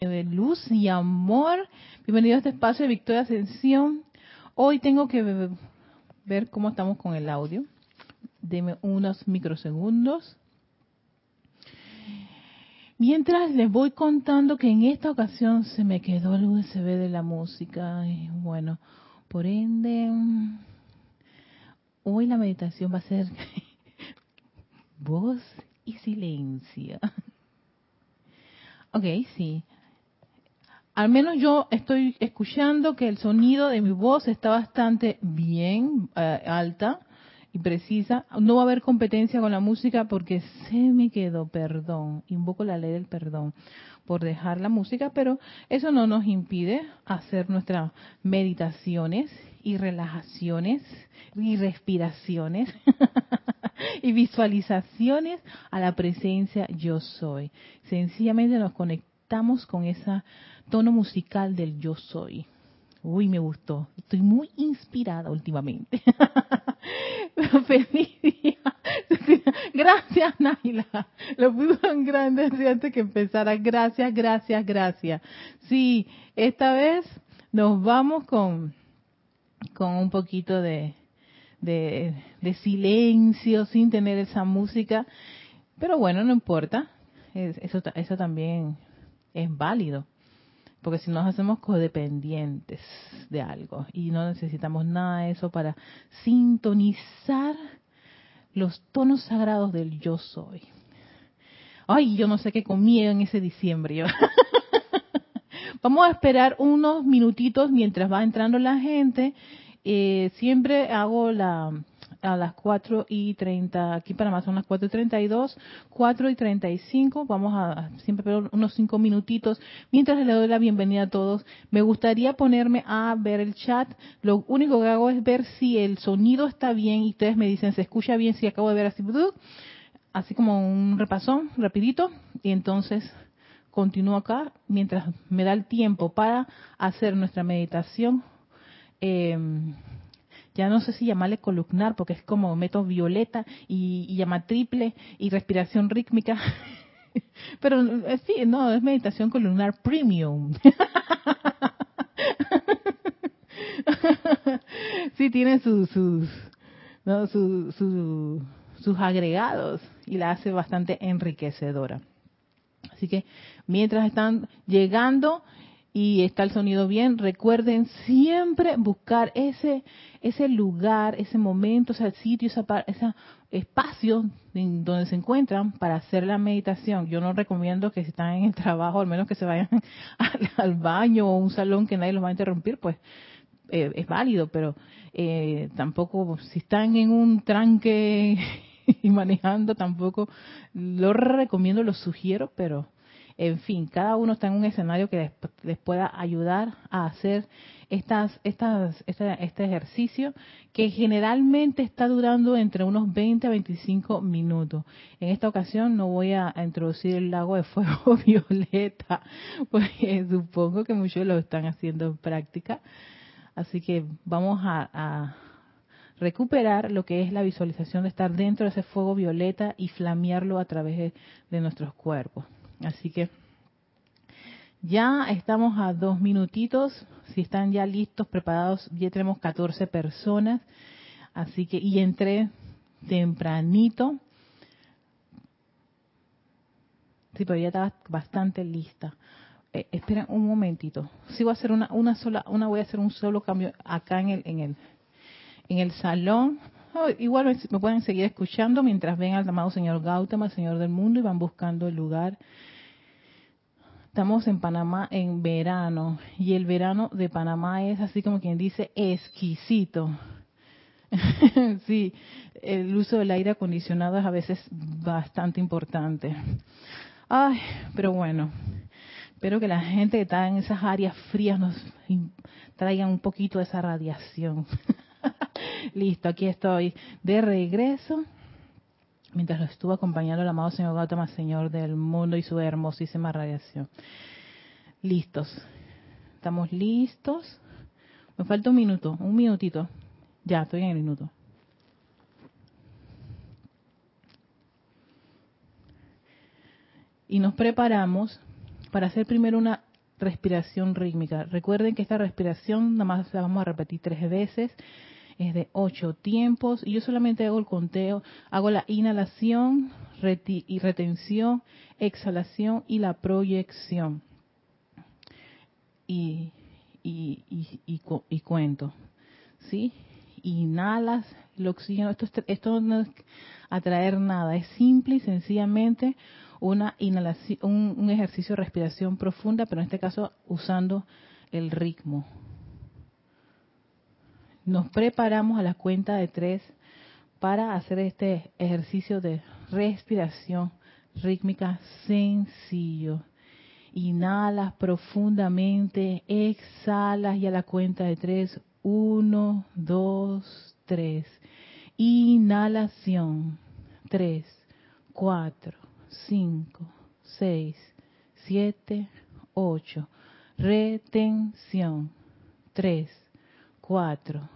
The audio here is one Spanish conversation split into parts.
de luz y amor. Bienvenido a este espacio de Victoria Ascensión. Hoy tengo que ver cómo estamos con el audio. Deme unos microsegundos. Mientras les voy contando que en esta ocasión se me quedó el USB de la música. Y bueno, por ende, hoy la meditación va a ser voz y silencio. Ok, sí al menos yo estoy escuchando que el sonido de mi voz está bastante bien, eh, alta y precisa. No va a haber competencia con la música porque se me quedó, perdón, invoco la ley del perdón por dejar la música, pero eso no nos impide hacer nuestras meditaciones y relajaciones y respiraciones y visualizaciones a la presencia yo soy. Sencillamente nos conectamos con esa tono musical del yo soy. Uy, me gustó. Estoy muy inspirada últimamente. Feliz día. Gracias, Naila. Lo puso en grande antes que empezara. Gracias, gracias, gracias. Sí, esta vez nos vamos con, con un poquito de, de, de silencio, sin tener esa música. Pero bueno, no importa. Eso, eso también es válido porque si nos hacemos codependientes de algo y no necesitamos nada de eso para sintonizar los tonos sagrados del yo soy. Ay, yo no sé qué comí en ese diciembre. Vamos a esperar unos minutitos mientras va entrando la gente. Eh, siempre hago la, a las 4 y 30, aquí para más son las 4 y 32, 4 y 35, vamos a siempre unos 5 minutitos, mientras le doy la bienvenida a todos, me gustaría ponerme a ver el chat, lo único que hago es ver si el sonido está bien y ustedes me dicen, se escucha bien, si acabo de ver así, así como un repasón, rapidito, y entonces continúo acá mientras me da el tiempo para hacer nuestra meditación. Eh, ya no sé si llamarle columnar, porque es como método violeta y, llama triple y respiración rítmica. Pero eh, sí, no, es meditación columnar premium. sí, tiene sus, sus, sus agregados y la hace bastante enriquecedora. Así que mientras están llegando, y está el sonido bien, recuerden siempre buscar ese ese lugar, ese momento, ese sitio, ese espacio en donde se encuentran para hacer la meditación. Yo no recomiendo que si están en el trabajo, al menos que se vayan al, baño o un salón que nadie los va a interrumpir, pues eh, es válido, pero eh, tampoco si están en un tranque y manejando, tampoco lo recomiendo, lo sugiero, pero en fin, cada uno está en un escenario que les, pueda ayudar a hacer estas, estas, este, ejercicio que generalmente está durando entre unos 20 a 25 minutos. En esta ocasión no voy a, introducir el lago de fuego violeta, porque supongo que muchos lo están haciendo en práctica. Así que vamos a, recuperar lo que es la visualización de estar dentro de ese fuego violeta y flamearlo a través de nuestros cuerpos. Así que ya estamos a dos minutitos. Si están ya listos, preparados, ya tenemos 14 personas. Así que, y entré tempranito. Sí, pero ya estaba bastante lista. Eh, esperen un momentito. Sí voy a hacer una, una sola, una voy a hacer un solo cambio acá en el, en el, en el salón. Igual me, pueden seguir escuchando mientras ven al amado señor Gautama, señor del mundo, y van buscando el lugar. Estamos en Panamá en verano y el verano de Panamá es así como quien dice exquisito. sí, el uso del aire acondicionado es a veces bastante importante. Ay, pero bueno, espero que la gente que está en esas áreas frías nos traigan un poquito de esa radiación. Listo, aquí estoy de regreso. Mientras lo estuvo acompañando el amado Señor Gautama, Señor del mundo y su hermosísima radiación. Listos. ¿Estamos listos? Me falta un minuto, un minutito. Ya, estoy en el minuto. Y nos preparamos para hacer primero una respiración rítmica. Recuerden que esta respiración nada más la vamos a repetir tres veces, es de ocho tiempos y yo solamente hago el conteo, hago la inhalación y retención, exhalación y la proyección. Y, y, y, y cuento, ¿sí? Inhalas el oxígeno, esto, esto no es atraer nada, es simple y sencillamente una inhalación, un, ejercicio de respiración profunda, pero en este caso usando el ritmo. Nos preparamos a la cuenta de tres para hacer este ejercicio de respiración rítmica sencillo. Inhalas profundamente, exhalas y a la cuenta de tres. Uno, dos, tres. Inhalación. Tres, cuatro, 5, 6, 7, 8. Retención. 3, 4,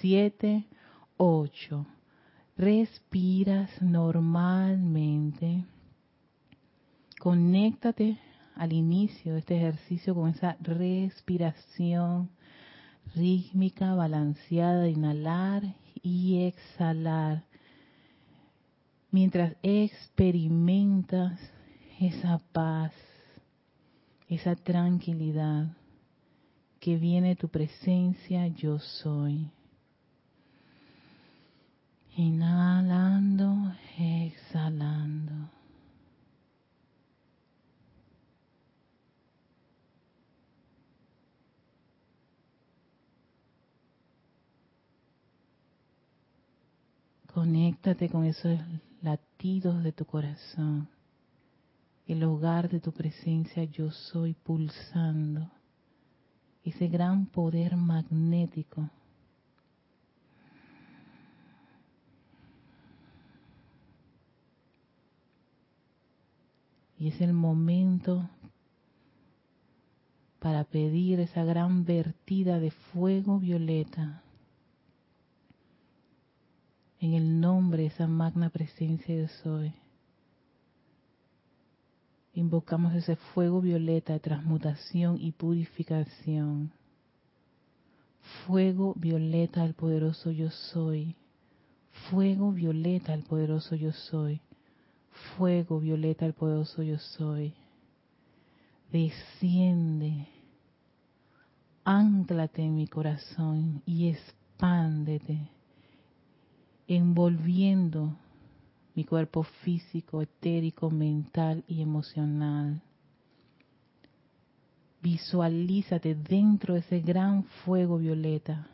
7, 8. Respiras normalmente. Conéctate al inicio de este ejercicio con esa respiración rítmica, balanceada, inhalar y exhalar mientras experimentas esa paz, esa tranquilidad que viene de tu presencia, yo soy. Inhalando, exhalando. Conéctate con esos latidos de tu corazón, el hogar de tu presencia yo soy pulsando, ese gran poder magnético. Y es el momento para pedir esa gran vertida de fuego violeta en el nombre de esa magna presencia de soy. Invocamos ese fuego violeta de transmutación y purificación. Fuego violeta al poderoso yo soy. Fuego violeta al poderoso yo soy. Fuego violeta al poderoso yo soy. Desciende. Ánclate en mi corazón y expándete envolviendo mi cuerpo físico, etérico, mental y emocional. Visualízate dentro de ese gran fuego violeta,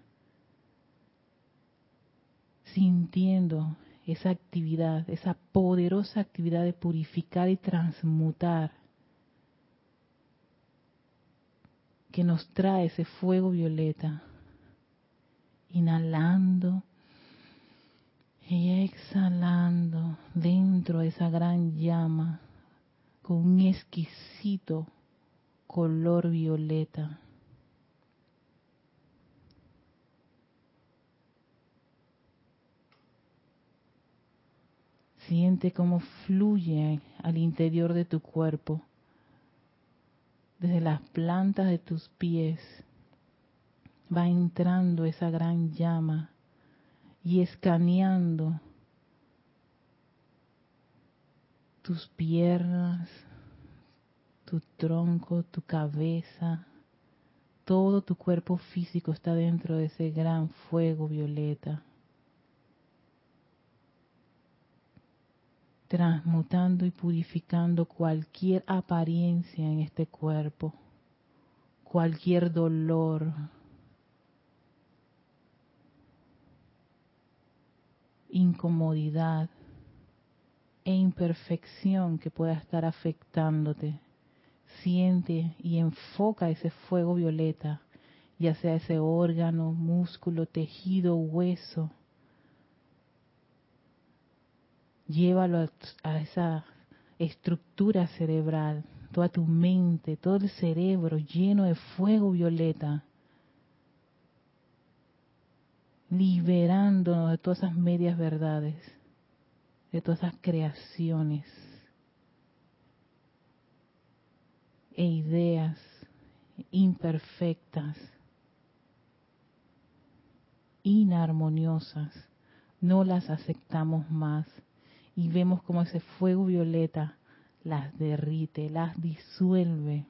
sintiendo esa actividad, esa poderosa actividad de purificar y transmutar que nos trae ese fuego violeta. Inhalando y exhalando dentro de esa gran llama con un exquisito color violeta. Siente cómo fluye al interior de tu cuerpo, desde las plantas de tus pies. Va entrando esa gran llama y escaneando tus piernas, tu tronco, tu cabeza, todo tu cuerpo físico está dentro de ese gran fuego violeta. Transmutando y purificando cualquier apariencia en este cuerpo, cualquier dolor, incomodidad e imperfección que pueda estar afectándote. Siente y enfoca ese fuego violeta, ya sea ese órgano, músculo, tejido, hueso, llévalo a, esa estructura cerebral, toda tu mente, todo el cerebro lleno de fuego violeta, liberándonos de todas esas medias verdades, de todas esas creaciones e ideas imperfectas, inarmoniosas, no las aceptamos más y vemos como ese fuego violeta las derrite, las disuelve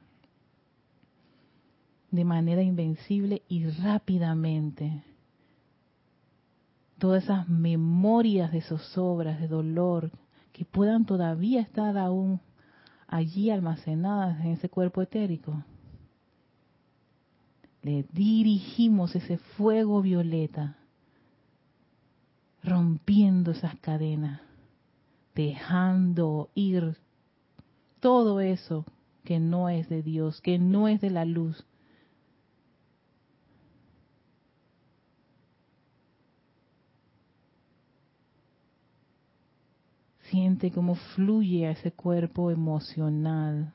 de manera invencible y rápidamente. Todas esas memorias de zozobras, de dolor, que puedan todavía estar aún allí almacenadas en ese cuerpo etérico. Le dirigimos ese fuego violeta, rompiendo esas cadenas dejando ir todo eso que no es de Dios, que no es de la luz. Siente cómo fluye a ese cuerpo emocional,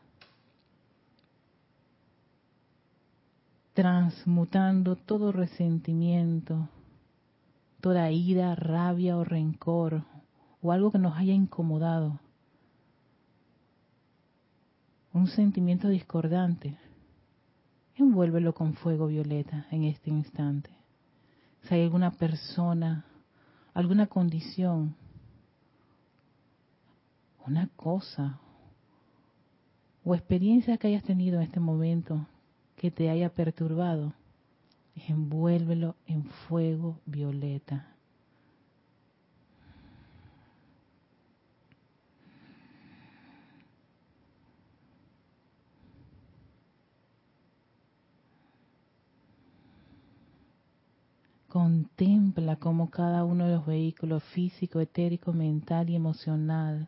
transmutando todo resentimiento, toda ira, rabia o rencor o algo que nos haya incomodado, un sentimiento discordante, envuélvelo con fuego violeta en este instante. Si hay alguna persona, alguna condición, una cosa o experiencia que hayas tenido en este momento que te haya perturbado, envuélvelo en fuego violeta. Contempla cómo cada uno de los vehículos físico, etérico, mental y emocional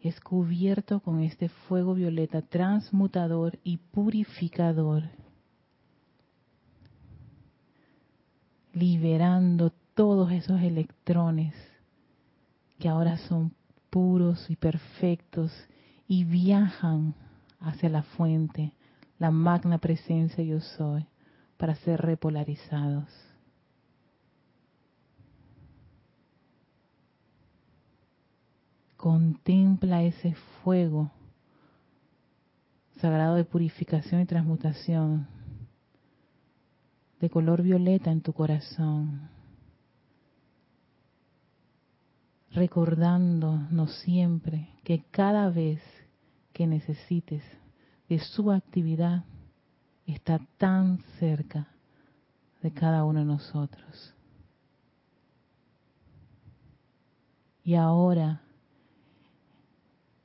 es cubierto con este fuego violeta transmutador y purificador, liberando todos esos electrones que ahora son puros y perfectos y viajan hacia la fuente, la magna presencia yo soy para ser repolarizados. Contempla ese fuego sagrado de purificación y transmutación de color violeta en tu corazón, recordándonos siempre que cada vez que necesites de su actividad, está tan cerca de cada uno de nosotros. Y ahora,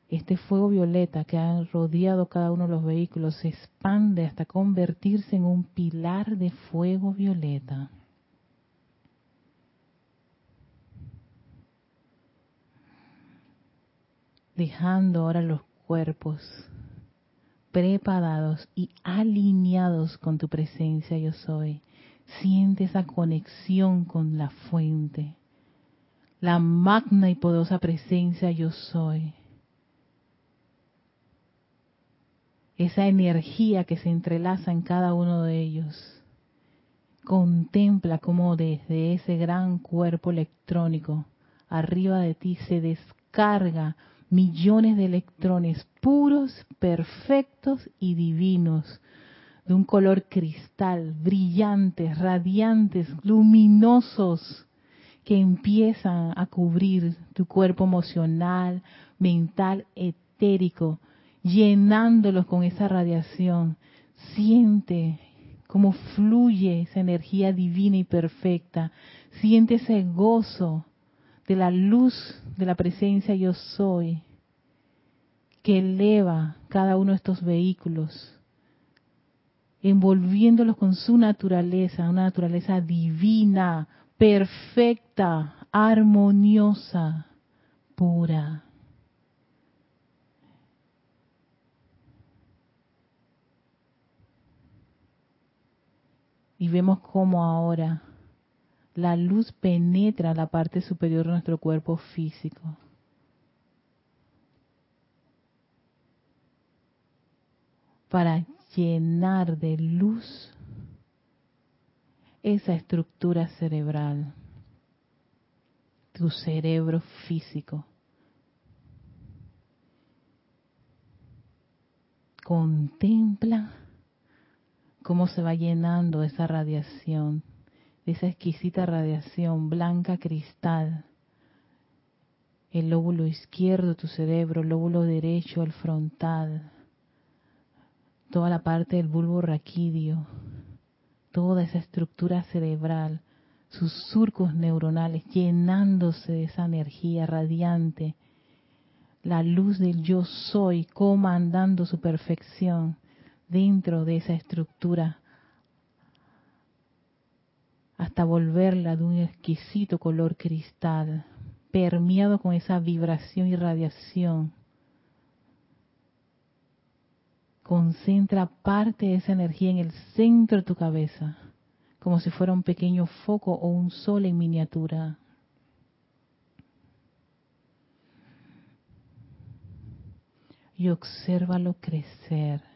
este fuego violeta que ha rodeado cada uno de los vehículos se expande hasta convertirse en un pilar de fuego violeta. Dejando ahora los cuerpos preparados y alineados con tu presencia yo soy. Siente esa conexión con la fuente, la magna y poderosa presencia yo soy. esa energía que se entrelaza en cada uno de ellos. Contempla cómo desde ese gran cuerpo electrónico arriba de ti se descarga millones de electrones puros, perfectos y divinos, de un color cristal, brillantes, radiantes, luminosos, que empiezan a cubrir tu cuerpo emocional, mental, etérico, llenándolos con esa radiación. Siente cómo fluye esa energía divina y perfecta. Siente ese gozo de la luz de la presencia yo soy que eleva cada uno de estos vehículos, envolviéndolos con su naturaleza, una naturaleza divina, perfecta, armoniosa, pura. Y vemos cómo ahora la luz penetra la parte superior de nuestro cuerpo físico. Para llenar de luz esa estructura cerebral, tu cerebro físico. Contempla cómo se va llenando esa radiación esa exquisita radiación blanca cristal. El lóbulo izquierdo de tu cerebro, el lóbulo derecho, el frontal, toda la parte del bulbo raquídeo, toda esa estructura cerebral, sus surcos neuronales llenándose de esa energía radiante, la luz del yo soy comandando su perfección dentro de esa estructura hasta volverla de un exquisito color cristal, permeado con esa vibración y radiación. Concentra parte de esa energía en el centro de tu cabeza, como si fuera un pequeño foco o un sol en miniatura. Y obsérvalo crecer.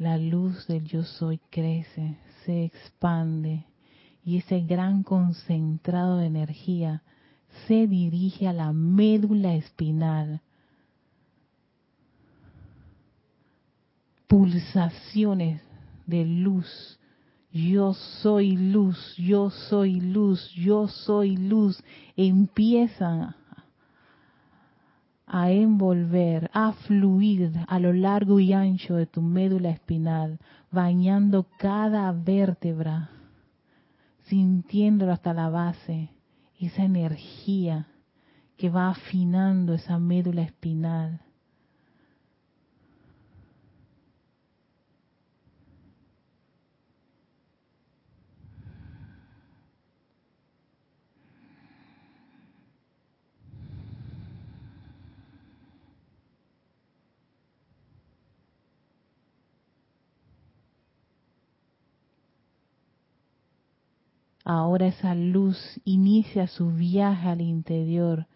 La luz del yo soy crece, se expande y ese gran concentrado de energía se dirige a la médula espinal. Pulsaciones de luz. Yo soy luz, yo soy luz, yo soy luz. Empiezan a envolver, a fluir a lo largo y ancho de tu médula espinal, bañando cada vértebra, sintiéndolo hasta la base, esa energía que va afinando esa médula espinal. Ahora esa luz inicia su viaje al interior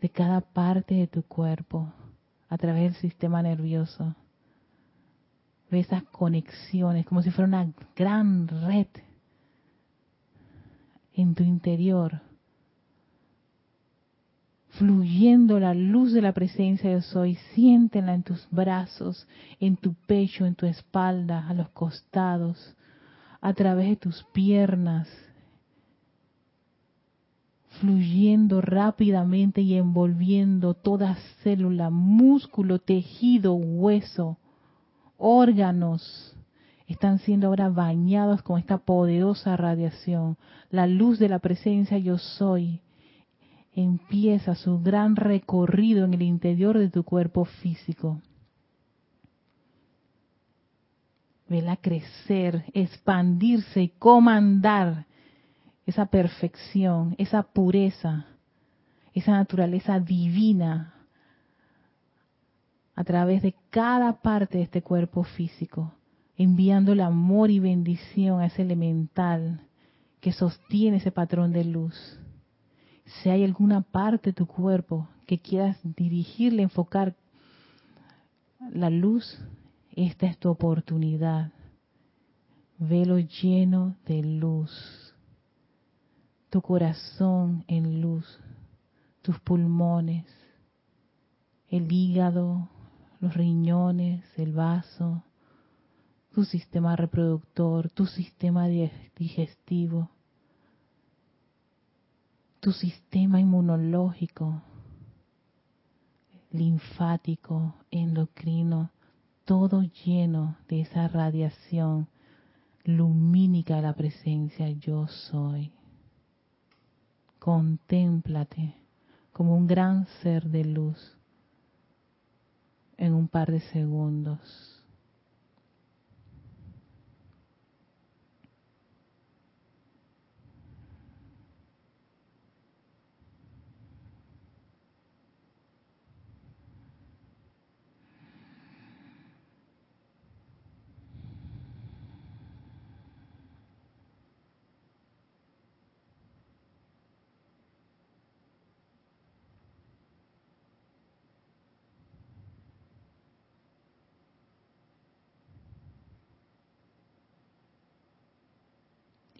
de cada parte de tu cuerpo a través del sistema nervioso. Ve esas conexiones como si fuera una gran red en tu interior, fluyendo la luz de la presencia de soy. Siéntela en tus brazos, en tu pecho, en tu espalda, a los costados, a través de tus piernas, fluyendo rápidamente y envolviendo toda célula, músculo, tejido, hueso, órganos, están siendo ahora bañados con esta poderosa radiación. La luz de la presencia yo soy empieza su gran recorrido en el interior de tu cuerpo físico. Vela crecer, expandirse y comandar esa perfección, esa pureza, esa naturaleza divina a través de cada parte de este cuerpo físico, enviando el amor y bendición a ese elemental que sostiene ese patrón de luz. Si hay alguna parte de tu cuerpo que quieras dirigirle, enfocar la luz, esta es tu oportunidad. Velo lleno de luz. Tu corazón en luz. Tus pulmones. El hígado. Los riñones. El vaso. Tu sistema reproductor. Tu sistema digestivo. Tu sistema inmunológico linfático, endocrino, todo lleno de esa radiación lumínica de la presencia yo soy. Contémplate como un gran ser de luz en un par de segundos.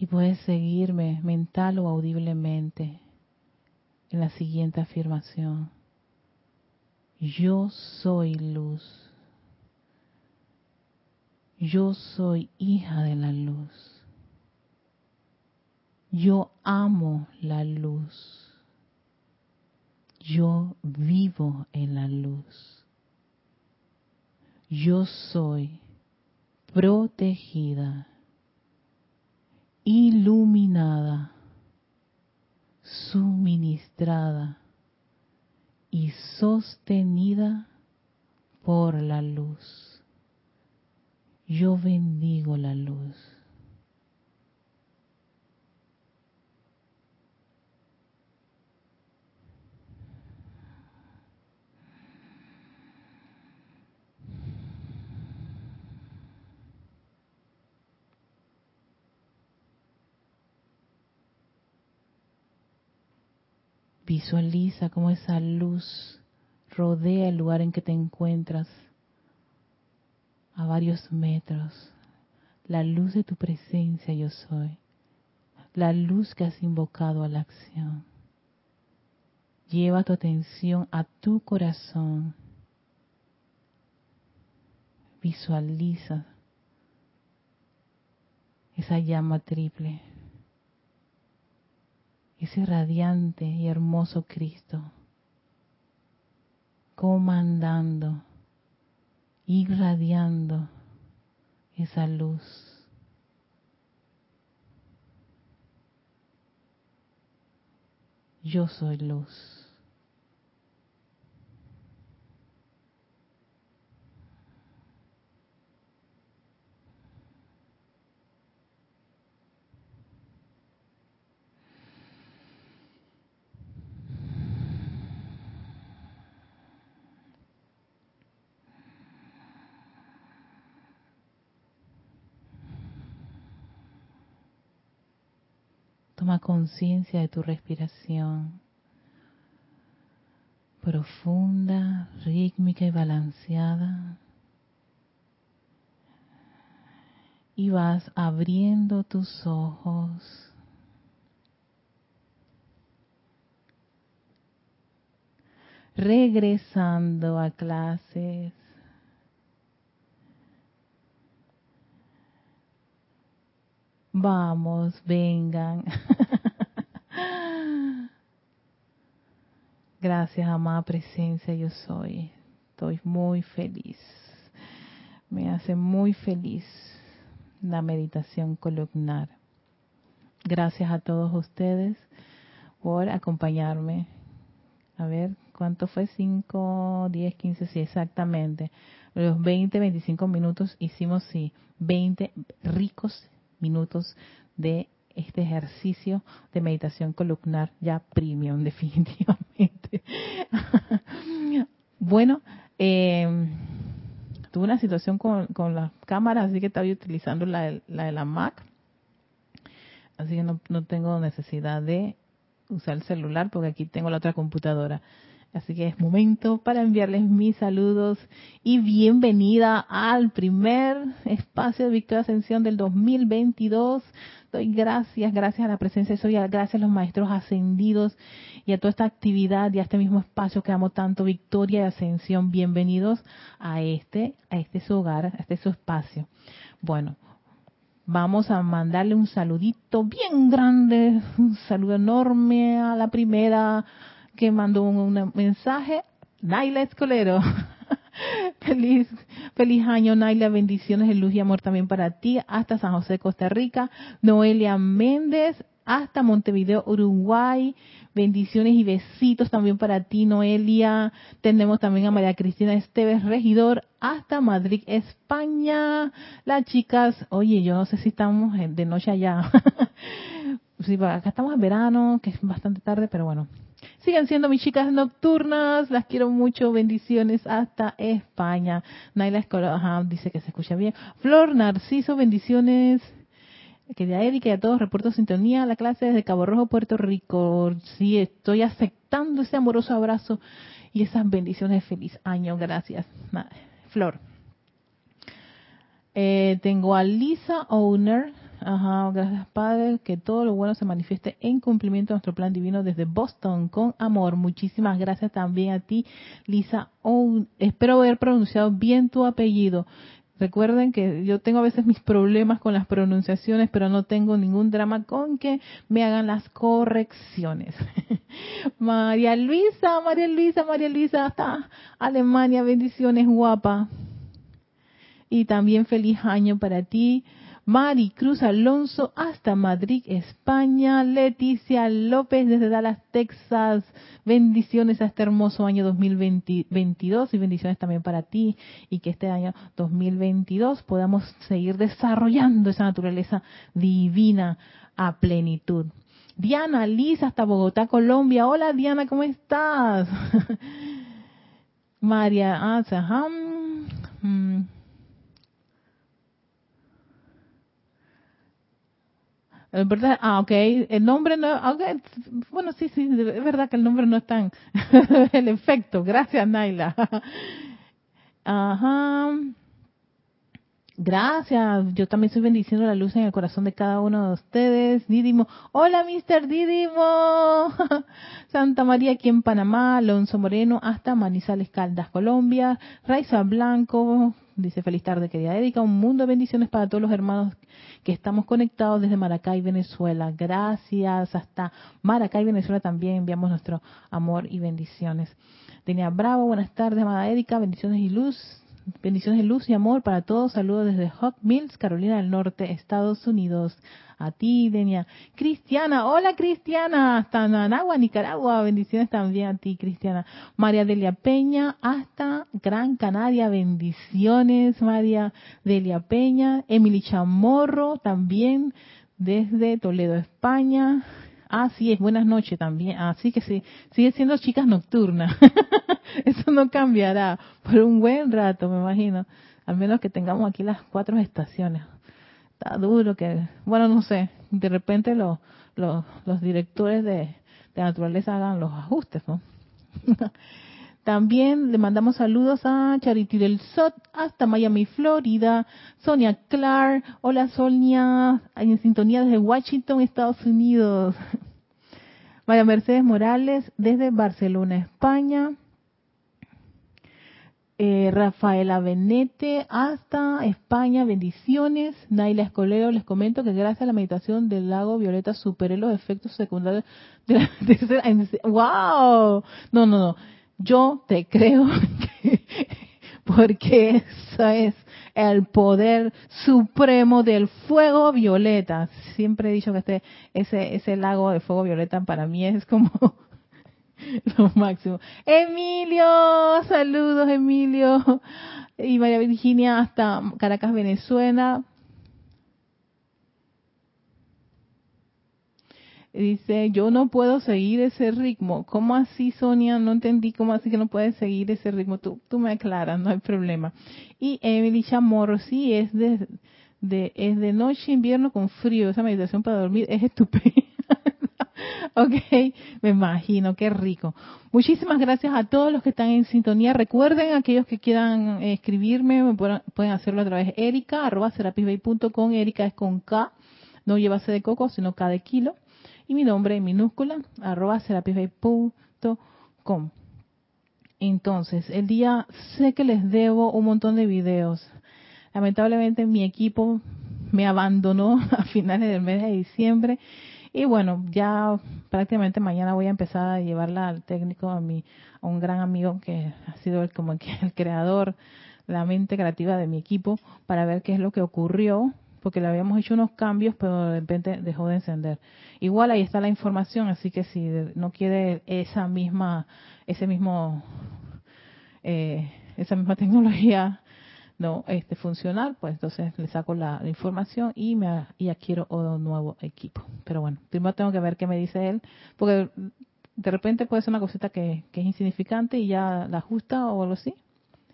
Y puedes seguirme mental o audiblemente en la siguiente afirmación. Yo soy luz. Yo soy hija de la luz. Yo amo la luz. Yo vivo en la luz. Yo soy protegida iluminada, suministrada y sostenida por la luz. Yo bendigo la luz. Visualiza cómo esa luz rodea el lugar en que te encuentras a varios metros. La luz de tu presencia yo soy. La luz que has invocado a la acción. Lleva tu atención a tu corazón. Visualiza esa llama triple ese radiante y hermoso Cristo, comandando, irradiando esa luz. Yo soy luz. Toma conciencia de tu respiración profunda, rítmica y balanceada. Y vas abriendo tus ojos. Regresando a clases. Vamos, vengan. Gracias, amada presencia, yo soy. Estoy muy feliz. Me hace muy feliz la meditación columnar. Gracias a todos ustedes por acompañarme. A ver, ¿cuánto fue? 5, 10, 15, sí, exactamente. Los 20, 25 minutos hicimos, sí, 20 ricos minutos de este ejercicio de meditación columnar ya premium definitivamente. bueno, eh, tuve una situación con, con las cámaras, así que estaba utilizando la, la de la Mac, así que no, no tengo necesidad de usar el celular porque aquí tengo la otra computadora. Así que es momento para enviarles mis saludos y bienvenida al primer espacio de Victoria Ascensión del 2022. Doy gracias, gracias a la presencia de Soy, gracias a los maestros ascendidos y a toda esta actividad y a este mismo espacio que amo tanto, Victoria y Ascensión. Bienvenidos a este, a este su hogar, a este su espacio. Bueno, vamos a mandarle un saludito bien grande, un saludo enorme a la primera que mandó un, mensaje, Naila Escolero. feliz, feliz año, Naila. Bendiciones de luz y amor también para ti. Hasta San José, Costa Rica. Noelia Méndez, hasta Montevideo, Uruguay. Bendiciones y besitos también para ti, Noelia. Tenemos también a María Cristina Esteves, regidor, hasta Madrid, España. Las chicas, oye, yo no sé si estamos de noche allá. sí, acá estamos en verano, que es bastante tarde, pero bueno, Sigan siendo mis chicas nocturnas, las quiero mucho, bendiciones hasta España. Naila Escola, dice que se escucha bien. Flor Narciso, bendiciones. Querida Erika y a todos, reporto sintonía, la clase desde Cabo Rojo, Puerto Rico. Sí, estoy aceptando ese amoroso abrazo y esas bendiciones feliz año, gracias. Flor. Eh, tengo a Lisa Owner, Ajá, gracias Padre, que todo lo bueno se manifieste en cumplimiento de nuestro plan divino desde Boston con amor. Muchísimas gracias también a ti, Lisa. espero haber pronunciado bien tu apellido. Recuerden que yo tengo a veces mis problemas con las pronunciaciones, pero no tengo ningún drama con que me hagan las correcciones. María Luisa, María Luisa, María Luisa, hasta Alemania, bendiciones, guapa. Y también feliz año para ti. Mari Cruz Alonso hasta Madrid, España. Leticia López desde Dallas, Texas. Bendiciones a este hermoso año 2022 y bendiciones también para ti y que este año 2022 podamos seguir desarrollando esa naturaleza divina a plenitud. Diana Liz hasta Bogotá, Colombia. Hola Diana, ¿cómo estás? María, ah, ¿Verdad? Ah, ok. El nombre no. Okay. Bueno, sí, sí, es verdad que el nombre no es tan. el efecto. Gracias, Naila. Ajá. Gracias. Yo también estoy bendiciendo la luz en el corazón de cada uno de ustedes. Didimo. Hola, Mr. Didimo. Santa María aquí en Panamá. Alonso Moreno hasta Manizales Caldas, Colombia. Raiza Blanco. Dice feliz tarde, querida Erika. Un mundo de bendiciones para todos los hermanos que estamos conectados desde Maracay, Venezuela. Gracias. Hasta Maracay, Venezuela también enviamos nuestro amor y bendiciones. Denia Bravo, buenas tardes, amada Erika. Bendiciones y luz. Bendiciones de luz y amor para todos. Saludos desde Hot Mills, Carolina del Norte, Estados Unidos. A ti, Denia. Cristiana, hola Cristiana, hasta Nanagua, Nicaragua. Bendiciones también a ti, Cristiana. María Delia Peña, hasta Gran Canaria. Bendiciones, María Delia Peña. Emily Chamorro, también desde Toledo, España. Ah, sí, es buenas noches también. Así que sí, sigue siendo chicas nocturnas. Eso no cambiará por un buen rato, me imagino. Al menos que tengamos aquí las cuatro estaciones está duro que, bueno, no sé, de repente los, los, directores de, naturaleza hagan los ajustes, ¿no? También le mandamos saludos a Charity del Sot hasta Miami, Florida. Sonia Clark. Hola Sonia, en sintonía desde Washington, Estados Unidos. María Mercedes Morales desde Barcelona, España eh, Rafaela Benete hasta España, bendiciones. Naila Escolero, les comento que gracias a la meditación del lago Violeta superé los efectos secundarios de la tercera. ¡Wow! No, no, no. Yo te creo porque eso es el poder supremo del fuego violeta. Siempre he dicho que este, ese, ese lago de fuego violeta para mí es como Lo máximo. Emilio, saludos Emilio. Y María Virginia hasta Caracas, Venezuela. Dice, yo no puedo seguir ese ritmo. ¿Cómo así, Sonia? No entendí cómo así que no puedes seguir ese ritmo. Tú, tú me aclaras, no hay problema. Y Emily Chamorro, sí, es de, de, es de noche, invierno con frío. Esa meditación para dormir es estupenda. ok, me imagino, qué rico. Muchísimas gracias a todos los que están en sintonía. Recuerden, aquellos que quieran escribirme, pueden hacerlo a través de erica, arroba Erika es con K, no lleva de coco, sino K de kilo. Y mi nombre en minúscula, arroba com. Entonces, el día sé que les debo un montón de videos. Lamentablemente mi equipo me abandonó a finales del mes de diciembre y bueno, ya prácticamente mañana voy a empezar a llevarla al técnico, a mi, a un gran amigo que ha sido el, como el, el creador, la mente creativa de mi equipo, para ver qué es lo que ocurrió, porque le habíamos hecho unos cambios, pero de repente dejó de encender. Igual ahí está la información, así que si no quiere esa misma, ese mismo, eh, esa misma tecnología no este funcionar, pues entonces le saco la, información y me y adquiero un nuevo equipo. Pero bueno, primero tengo que ver qué me dice él, porque de repente puede ser una cosita que, es insignificante y ya la ajusta o algo así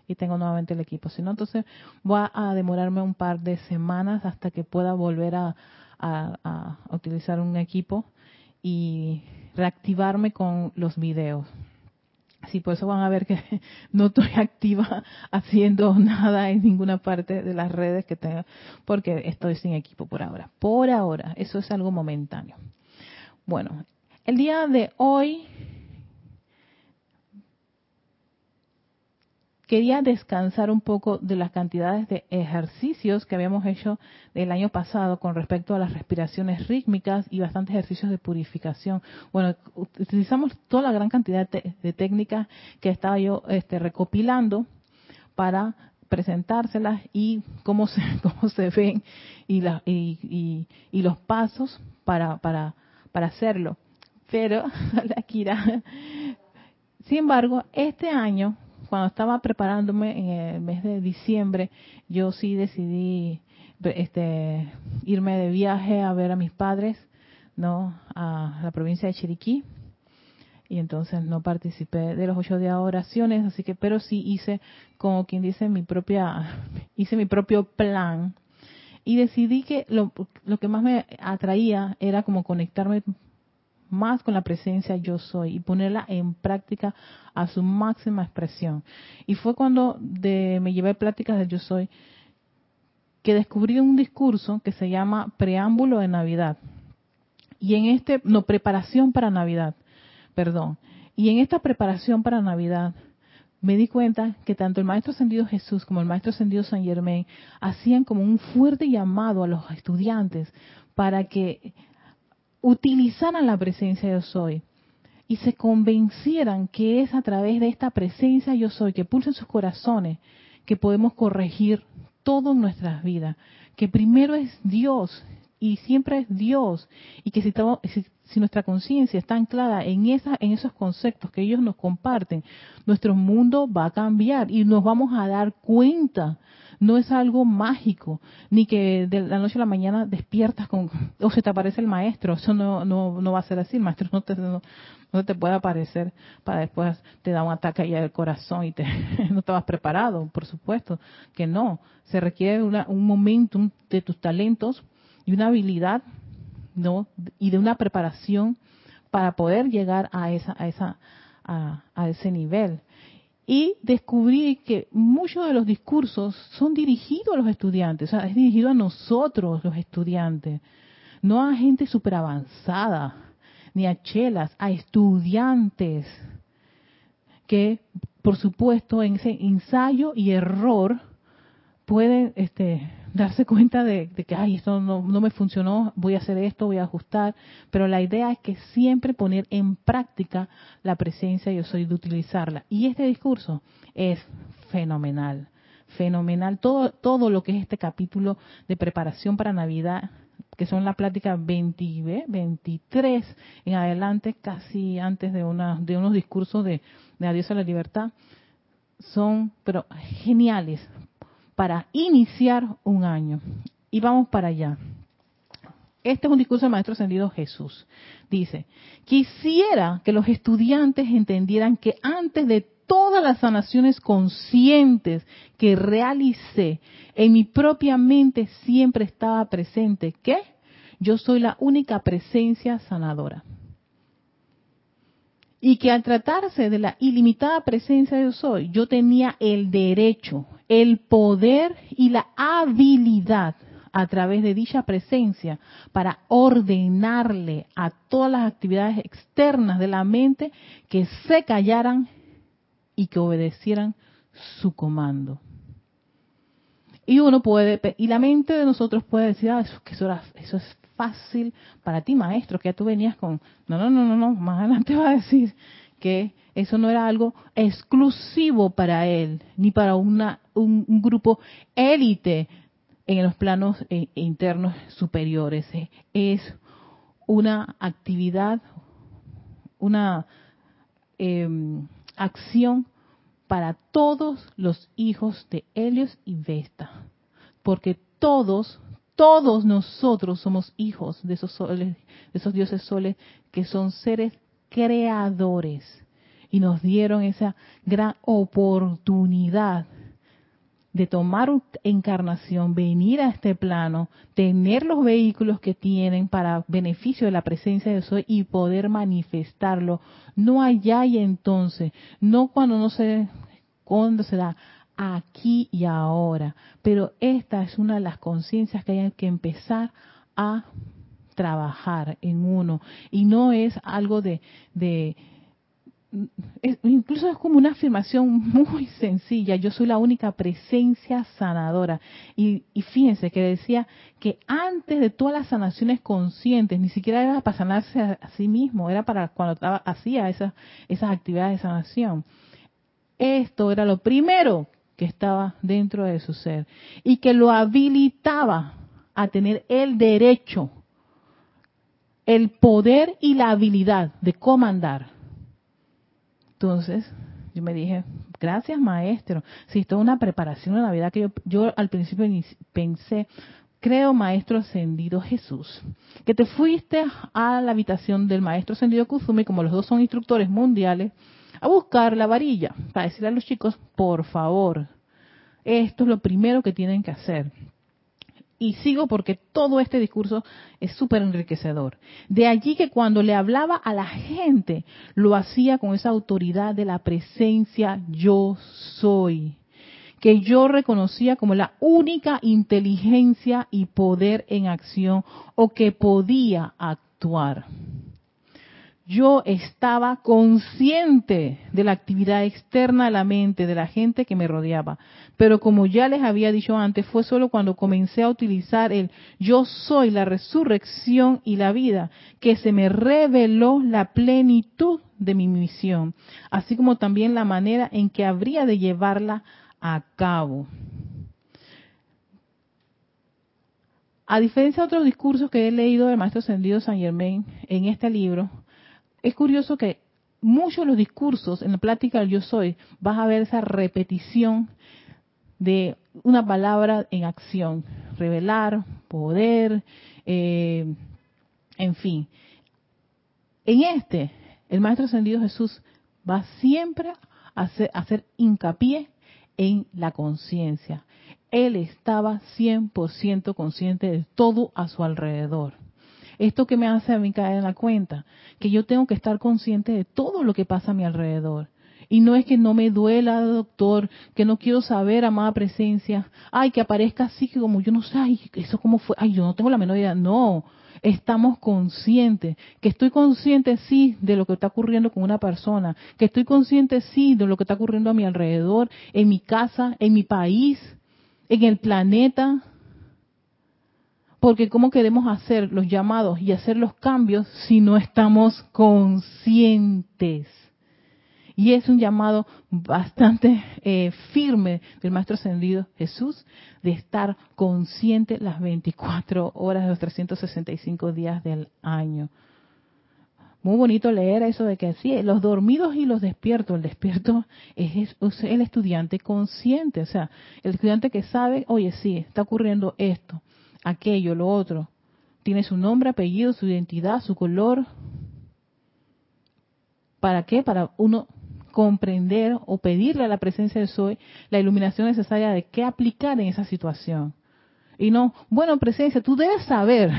y tengo nuevamente el equipo. Si no, entonces voy a demorarme un par de semanas hasta que pueda volver a, utilizar un equipo y reactivarme con los videos. Sí, por eso van a ver que no estoy activa haciendo nada en ninguna parte de las redes que tengo, porque estoy sin equipo por ahora. Por ahora, eso es algo momentáneo. Bueno, el día de hoy quería descansar un poco de las cantidades de ejercicios que habíamos hecho el año pasado con respecto a las respiraciones rítmicas y bastantes ejercicios de purificación. Bueno, utilizamos toda la gran cantidad de, técnicas que estaba yo este, recopilando para presentárselas y cómo se, cómo se ven y, la, y, y, los pasos para, para, para hacerlo. Pero, la Kira, sin embargo, este año cuando estaba preparándome en el mes de diciembre, yo sí decidí este, irme de viaje a ver a mis padres, ¿no? A la provincia de Chiriquí. Y entonces no participé de los ocho días de oraciones, así que, pero sí hice, como quien dice, mi propia, hice mi propio plan. Y decidí que lo, lo que más me atraía era como conectarme más con la presencia yo soy y ponerla en práctica a su máxima expresión. Y fue cuando me llevé pláticas de yo soy que descubrí un discurso que se llama Preámbulo de Navidad. Y en este, no, preparación para Navidad, perdón. Y en esta preparación para Navidad me di cuenta que tanto el Maestro Ascendido Jesús como el Maestro Ascendido San Germain hacían como un fuerte llamado a los estudiantes para que utilizaran la presencia yo soy y se convencieran que es a través de esta presencia yo soy que pulsa en sus corazones que podemos corregir todo en nuestras vidas, que primero es Dios y siempre es Dios. Y que si, si, nuestra conciencia está anclada en, esa, en esos conceptos que ellos nos comparten, nuestro mundo va a cambiar y nos vamos a dar cuenta no es algo mágico, ni que de la noche a la mañana despiertas con, o se te aparece el maestro, eso no, no, no va a ser así, el maestro no te, no, te puede aparecer para después te da un ataque ahí al corazón y te, no estabas preparado, por supuesto que no, se requiere una, un momentum de tus talentos y una habilidad, ¿no? Y de una preparación para poder llegar a esa, a esa, a ese nivel y descubrí que muchos de los discursos son dirigidos a los estudiantes, o sea, es dirigido a nosotros los estudiantes, no a gente súper avanzada, ni a chelas, a estudiantes que, por supuesto, en ese ensayo y error pueden este, darse cuenta de, que, ay, esto no, me funcionó, voy a hacer esto, voy a ajustar, pero la idea es que siempre poner en práctica la presencia yo soy de utilizarla. Y este discurso es fenomenal, fenomenal. Todo, todo lo que es este capítulo de preparación para Navidad, que son la plática 20, 23 en adelante, casi antes de, una, de unos discursos de, de Adiós a la Libertad, son pero geniales para iniciar un año. Y vamos para allá. Este es un discurso del Maestro Ascendido Jesús. Dice, quisiera que los estudiantes entendieran que antes de todas las sanaciones conscientes que realicé, en mi propia mente siempre estaba presente que yo soy la única presencia sanadora. Y que al tratarse de la ilimitada presencia de soy, yo tenía el derecho, el poder y la habilidad a través de dicha presencia para ordenarle a todas las actividades externas de la mente que se callaran y que obedecieran su comando. Y uno puede, y la mente de nosotros puede decir, ah, eso, es fácil para ti, maestro, que ya tú venías con... No, no, no, no, no, más adelante va a decir que eso no era algo exclusivo para él, ni para una, un, grupo élite en los planos eh, internos superiores. Eh, es una actividad, una em, acción para todos los hijos de Helios y Vesta, porque todos, todos nosotros somos hijos de esos soles, de esos dioses soles que son seres creadores y nos dieron esa gran oportunidad de tomar encarnación, venir a este plano, tener los vehículos que tienen para beneficio de la presencia de Soy y poder manifestarlo, no allá y entonces, no cuando no se, cuando se da, aquí y ahora. Pero esta es una de las conciencias que hay que empezar a trabajar en uno y no es algo de, de incluso es como una afirmación muy sencilla, yo soy la única presencia sanadora. Y, fíjense que decía que antes de todas las sanaciones conscientes, ni siquiera era para sanarse a, sí mismo, era para cuando estaba, hacía esas actividades de sanación. Esto era lo primero que estaba dentro de su ser y que lo habilitaba a tener el derecho, el poder y la habilidad de comandar entonces, yo me dije, gracias maestro. Si esto es una preparación de Navidad que yo, yo al principio pensé, creo maestro ascendido Jesús, que te fuiste a la habitación del maestro ascendido Kuzumi, como los dos son instructores mundiales, a buscar la varilla, para decirle a los chicos, por favor, esto es lo primero que tienen que hacer y sigo porque todo este discurso es súper enriquecedor. De allí que cuando le hablaba a la gente, lo hacía con esa autoridad de la presencia yo soy, que yo reconocía como la única inteligencia y poder en acción o que podía actuar yo estaba consciente de la actividad externa de la mente de la gente que me rodeaba. Pero como ya les había dicho antes, fue solo cuando comencé a utilizar el yo soy la resurrección y la vida que se me reveló la plenitud de mi misión, así como también la manera en que habría de llevarla a cabo. A diferencia de otros discursos que he leído del maestro ascendido San Germain en este libro, es curioso que muchos de los discursos en la plática del yo soy, vas a ver esa repetición de una palabra en acción, revelar, poder, eh, en fin. En este, el Maestro Ascendido Jesús va siempre a hacer, a hacer hincapié en la conciencia. Él estaba 100% consciente de todo a su alrededor. Esto que me hace a mí caer en la cuenta, que yo tengo que estar consciente de todo lo que pasa a mi alrededor. Y no es que no me duela, doctor, que no quiero saber, amada presencia, ay, que aparezca así, que como yo no sé, ay, eso cómo fue, ay, yo no tengo la menor idea. No, estamos conscientes, que estoy consciente sí de lo que está ocurriendo con una persona, que estoy consciente sí de lo que está ocurriendo a mi alrededor, en mi casa, en mi país, en el planeta, porque ¿cómo queremos hacer los llamados y hacer los cambios si no estamos conscientes? Y es un llamado bastante eh, firme del Maestro Ascendido Jesús de estar consciente las 24 horas de los 365 días del año. Muy bonito leer eso de que sí, los dormidos y los despiertos. El despierto es, es el estudiante consciente, o sea, el estudiante que sabe, oye, sí, está ocurriendo esto aquello, lo otro. Tiene su nombre, apellido, su identidad, su color. ¿Para qué? Para uno comprender o pedirle a la presencia de Soy la iluminación necesaria de qué aplicar en esa situación. Y no, bueno, presencia, tú debes saber,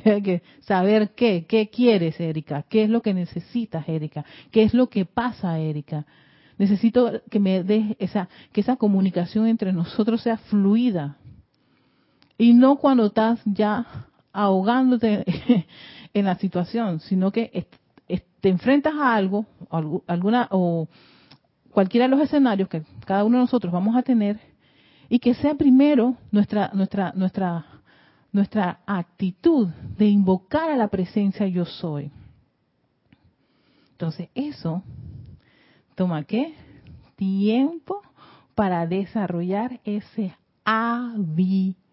saber qué, qué quieres, Erika, qué es lo que necesitas, Erika, qué es lo que pasa, Erika. Necesito que me des esa, que esa comunicación entre nosotros sea fluida. Y no cuando estás ya ahogándote en la situación, sino que te enfrentas a algo, alguna o cualquiera de los escenarios que cada uno de nosotros vamos a tener y que sea primero nuestra nuestra nuestra nuestra actitud de invocar a la presencia yo soy. Entonces, eso toma qué? Tiempo para desarrollar ese hábito.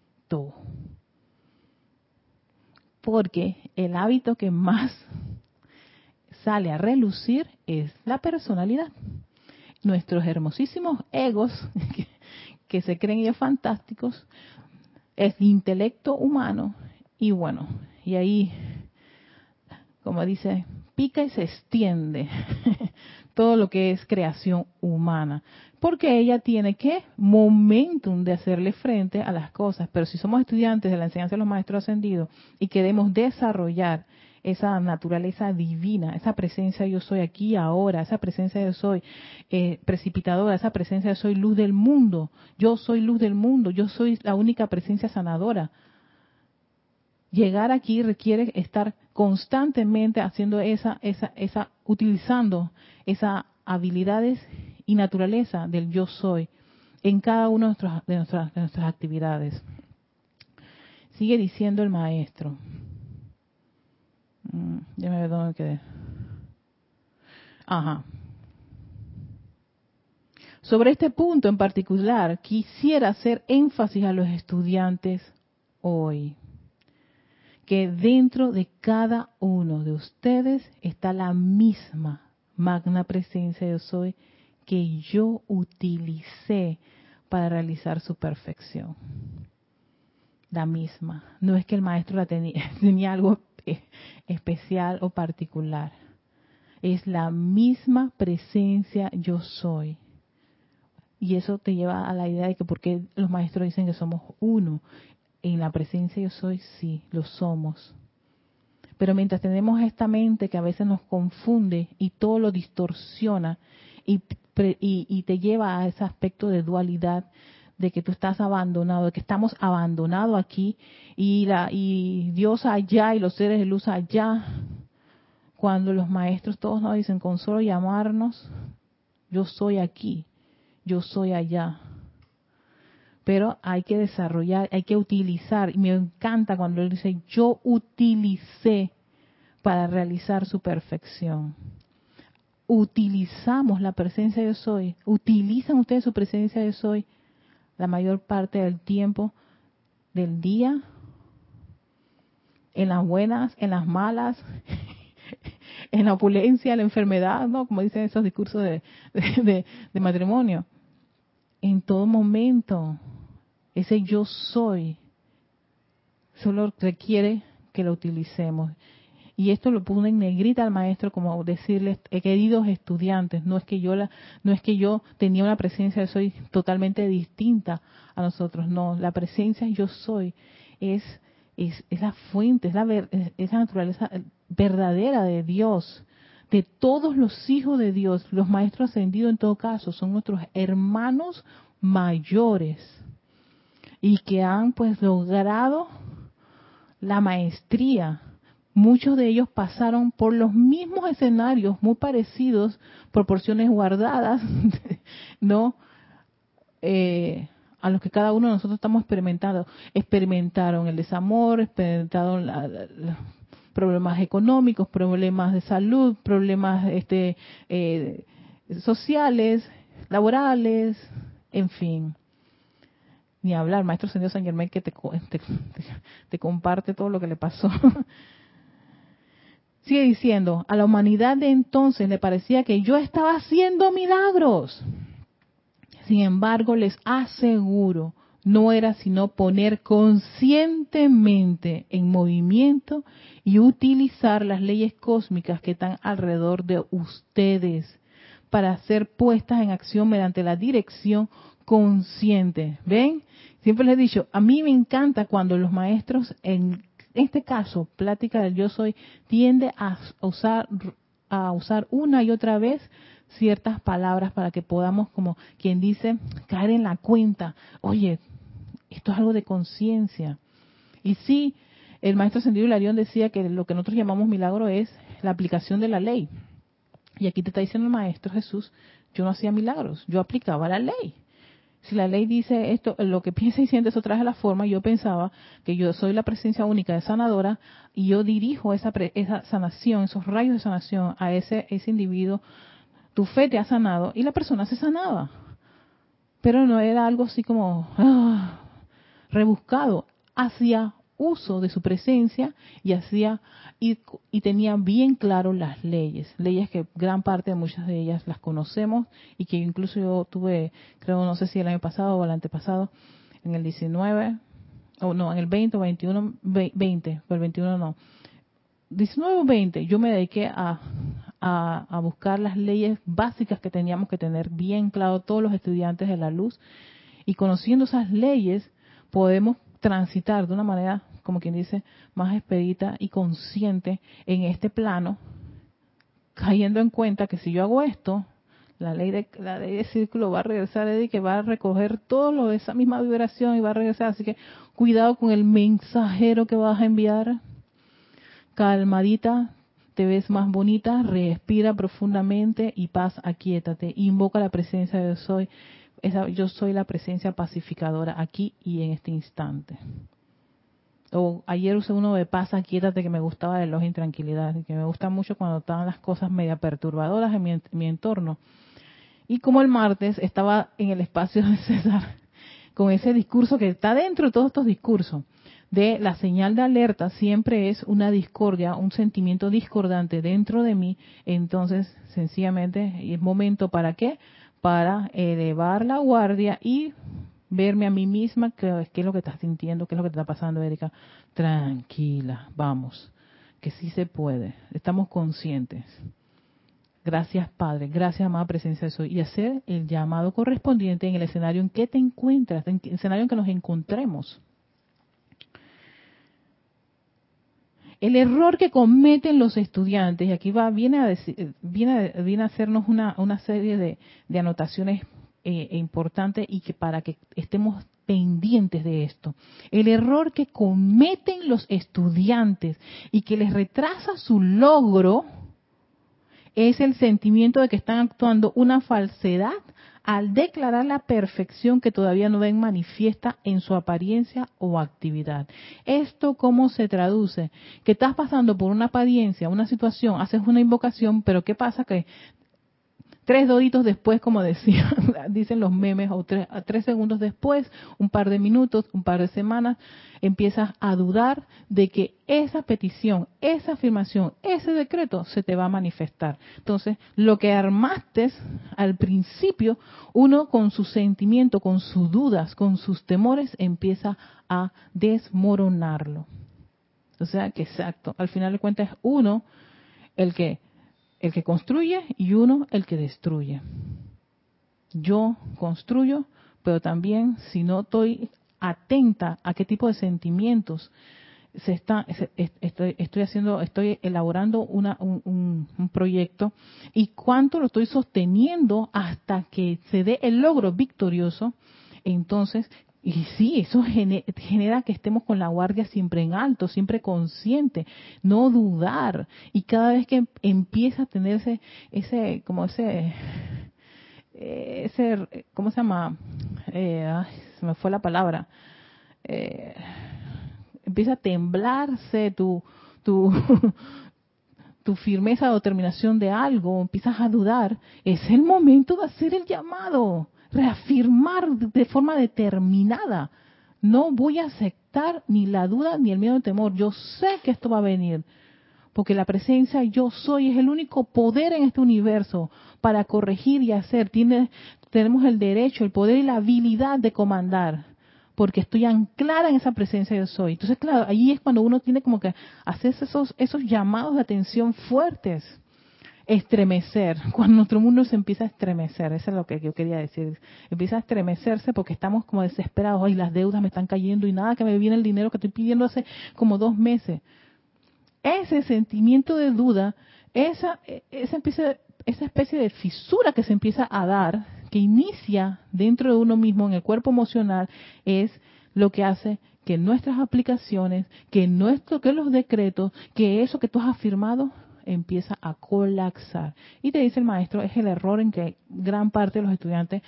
Porque el hábito que más sale a relucir es la personalidad. Nuestros hermosísimos egos, que, se creen ellos fantásticos, es el intelecto humano. Y bueno, y ahí, como dice, pica y se extiende todo lo que es creación humana. Porque ella tiene que momentum de hacerle frente a las cosas. Pero si somos estudiantes de la enseñanza de los maestros ascendidos y queremos desarrollar esa naturaleza divina, esa presencia yo soy aquí ahora, esa presencia yo soy eh, precipitadora, esa presencia yo soy luz del mundo, yo soy luz del mundo, yo soy la única presencia sanadora. Llegar aquí requiere estar constantemente haciendo esa, esa, esa, utilizando esas habilidades y naturaleza del yo soy en cada una de nuestras, de nuestras actividades. Sigue diciendo el maestro. Mm, ya me dónde quedé. Ajá. Sobre este punto en particular, quisiera hacer énfasis a los estudiantes hoy, que dentro de cada uno de ustedes está la misma magna presencia yo soy que yo utilicé para realizar su perfección. La misma. No es que el maestro la tenía, tenía algo especial o particular. Es la misma presencia yo soy. Y eso te lleva a la idea de que porque los maestros dicen que somos uno. En la presencia yo soy, sí, lo somos. Pero mientras tenemos esta mente que a veces nos confunde y todo lo distorsiona y, y te lleva a ese aspecto de dualidad, de que tú estás abandonado, de que estamos abandonados aquí y, la, y Dios allá y los seres de luz allá. Cuando los maestros todos nos dicen con solo llamarnos, yo soy aquí, yo soy allá. Pero hay que desarrollar, hay que utilizar. Y me encanta cuando él dice, yo utilicé para realizar su perfección utilizamos la presencia de soy, utilizan ustedes su presencia de soy la mayor parte del tiempo del día, en las buenas, en las malas, en la opulencia, en la enfermedad, ¿no? Como dicen esos discursos de, de, matrimonio. En todo momento, ese yo soy solo requiere que lo utilicemos. Y esto lo pone en negrita al maestro como decirles, eh, queridos estudiantes, no es que yo la, no es que yo tenía una presencia soy totalmente distinta a nosotros, no, la presencia yo soy es es, la fuente, es la, es la naturaleza verdadera de Dios, de todos los hijos de Dios, los maestros ascendidos en todo caso, son nuestros hermanos mayores y que han pues logrado la maestría muchos de ellos pasaron por los mismos escenarios muy parecidos, proporciones guardadas, ¿no? Eh, a los que cada uno de nosotros estamos experimentando. Experimentaron el desamor, experimentaron problemas económicos, problemas de salud, problemas este, eh, sociales, laborales, en fin. Ni hablar, Maestro Señor San Germán que te, te comparte todo lo que le pasó Sigue diciendo, a la humanidad de entonces le parecía que yo estaba haciendo milagros. Sin embargo, les aseguro, no era sino poner conscientemente en movimiento y utilizar las leyes cósmicas que están alrededor de ustedes para ser puestas en acción mediante la dirección consciente. ¿Ven? Siempre les he dicho, a mí me encanta cuando los maestros, en este caso, plática del yo soy, tiende a usar, a usar una y otra vez ciertas palabras para que podamos, como quien dice, caer en la cuenta. Oye, esto es algo de conciencia. Y sí, el maestro Sendido Hilarión decía que lo que nosotros llamamos milagro es la aplicación de la ley. Y aquí te está diciendo el maestro Jesús, yo no hacía milagros, yo aplicaba la ley. Si la ley dice esto, lo que piensa y siente eso trae la forma, yo pensaba que yo soy la presencia única de sanadora y yo dirijo esa, esa sanación, esos rayos de sanación a ese, ese individuo. Tu fe te ha sanado y la persona se sanaba. Pero no era algo así como ah, rebuscado. Hacia uso de su presencia y hacía y, tenía bien claro las leyes, leyes que gran parte de muchas de ellas las conocemos y que incluso yo tuve, creo, no sé si el año pasado o el antepasado, en el 19, o no, en el 20 o 21, 20, pero el 21 no. 19 o 20, yo me dediqué a, a buscar las leyes básicas que teníamos que tener bien claro todos los estudiantes de la luz y conociendo esas leyes podemos transitar de una manera, como quien dice, más expedita y consciente en este plano, cayendo en cuenta que si yo hago esto, la ley de la ley de círculo va a regresar y que va a recoger todo lo de esa misma vibración y va a regresar. Así que cuidado con el mensajero que vas a enviar. Calmadita te ves más bonita respira profundamente y paz aquíétate. Invoca la presencia de yo soy la presencia pacificadora aquí y en este instante. O ayer usé uno de paz, quietate que me gustaba de los intranquilidad, que me gusta mucho cuando estaban las cosas media perturbadoras en mi, en mi entorno. Y como el martes estaba en el espacio de César, con ese discurso que está dentro de todos estos discursos, de la señal de alerta siempre es una discordia, un sentimiento discordante dentro de mí, entonces sencillamente es momento para qué? Para elevar la guardia y verme a mí misma qué, es lo que estás sintiendo, qué es lo que te está pasando, Erika. Tranquila, vamos, que sí se puede. Estamos conscientes. Gracias, Padre. Gracias, amada presencia de Soy. Y hacer el llamado correspondiente en el escenario en que te encuentras, en el escenario en que nos encontremos. El error que cometen los estudiantes, y aquí va, viene a, decir, viene viene a hacernos una, serie de, anotaciones eh, importantes y que para que estemos pendientes de esto. El error que cometen los estudiantes y que les retrasa su logro es el sentimiento de que están actuando una falsedad al declarar la perfección que todavía no ven manifiesta en su apariencia o actividad. ¿Esto cómo se traduce? Que estás pasando por una apariencia, una situación, haces una invocación, pero ¿qué pasa? Que tres doditos después, como decían, dicen los memes, o tres, tres, segundos después, un par de minutos, un par de semanas, empiezas a dudar de que esa petición, esa afirmación, ese decreto se te va a manifestar. Entonces, lo que armaste al principio, uno con su sentimiento, con sus dudas, con sus temores, empieza a desmoronarlo. O sea que exacto, al final de cuentas es uno el que el que construye y uno el que destruye. Yo construyo, pero también si no estoy atenta a qué tipo de sentimientos se está, estoy, haciendo, estoy elaborando una, un, un, proyecto y cuánto lo estoy sosteniendo hasta que se dé el logro victorioso, entonces y sí, eso genera que estemos con la guardia siempre en alto, siempre consciente, no dudar. Y cada vez que empieza a tener ese, ese como ese, ese, ¿cómo se llama? Eh, se me fue la palabra. Eh, empieza a temblarse tu, tu, tu firmeza o determinación de algo, empiezas a dudar, es el momento de hacer el llamado reafirmar de forma determinada. No voy a aceptar ni la duda ni el miedo ni el temor. Yo sé que esto va a venir. Porque la presencia yo soy es el único poder en este universo para corregir y hacer. Tiene, tenemos el derecho, el poder y la habilidad de comandar. Porque estoy anclada en esa presencia yo soy. Entonces, claro, ahí es cuando uno tiene como que hacer esos, esos llamados de atención fuertes estremecer, cuando nuestro mundo se empieza a estremecer, eso es lo que yo quería decir, empieza a estremecerse porque estamos como desesperados, ay, las deudas me están cayendo y nada que me viene el dinero que estoy pidiendo hace como dos meses. Ese sentimiento de duda, esa, esa, empieza, esa especie de fisura que se empieza a dar, que inicia dentro de uno mismo en el cuerpo emocional, es lo que hace que nuestras aplicaciones, que nuestro, que los decretos, que eso que tú has afirmado empieza a colapsar. Y te dice el maestro, es el error en que gran parte de los estudiantes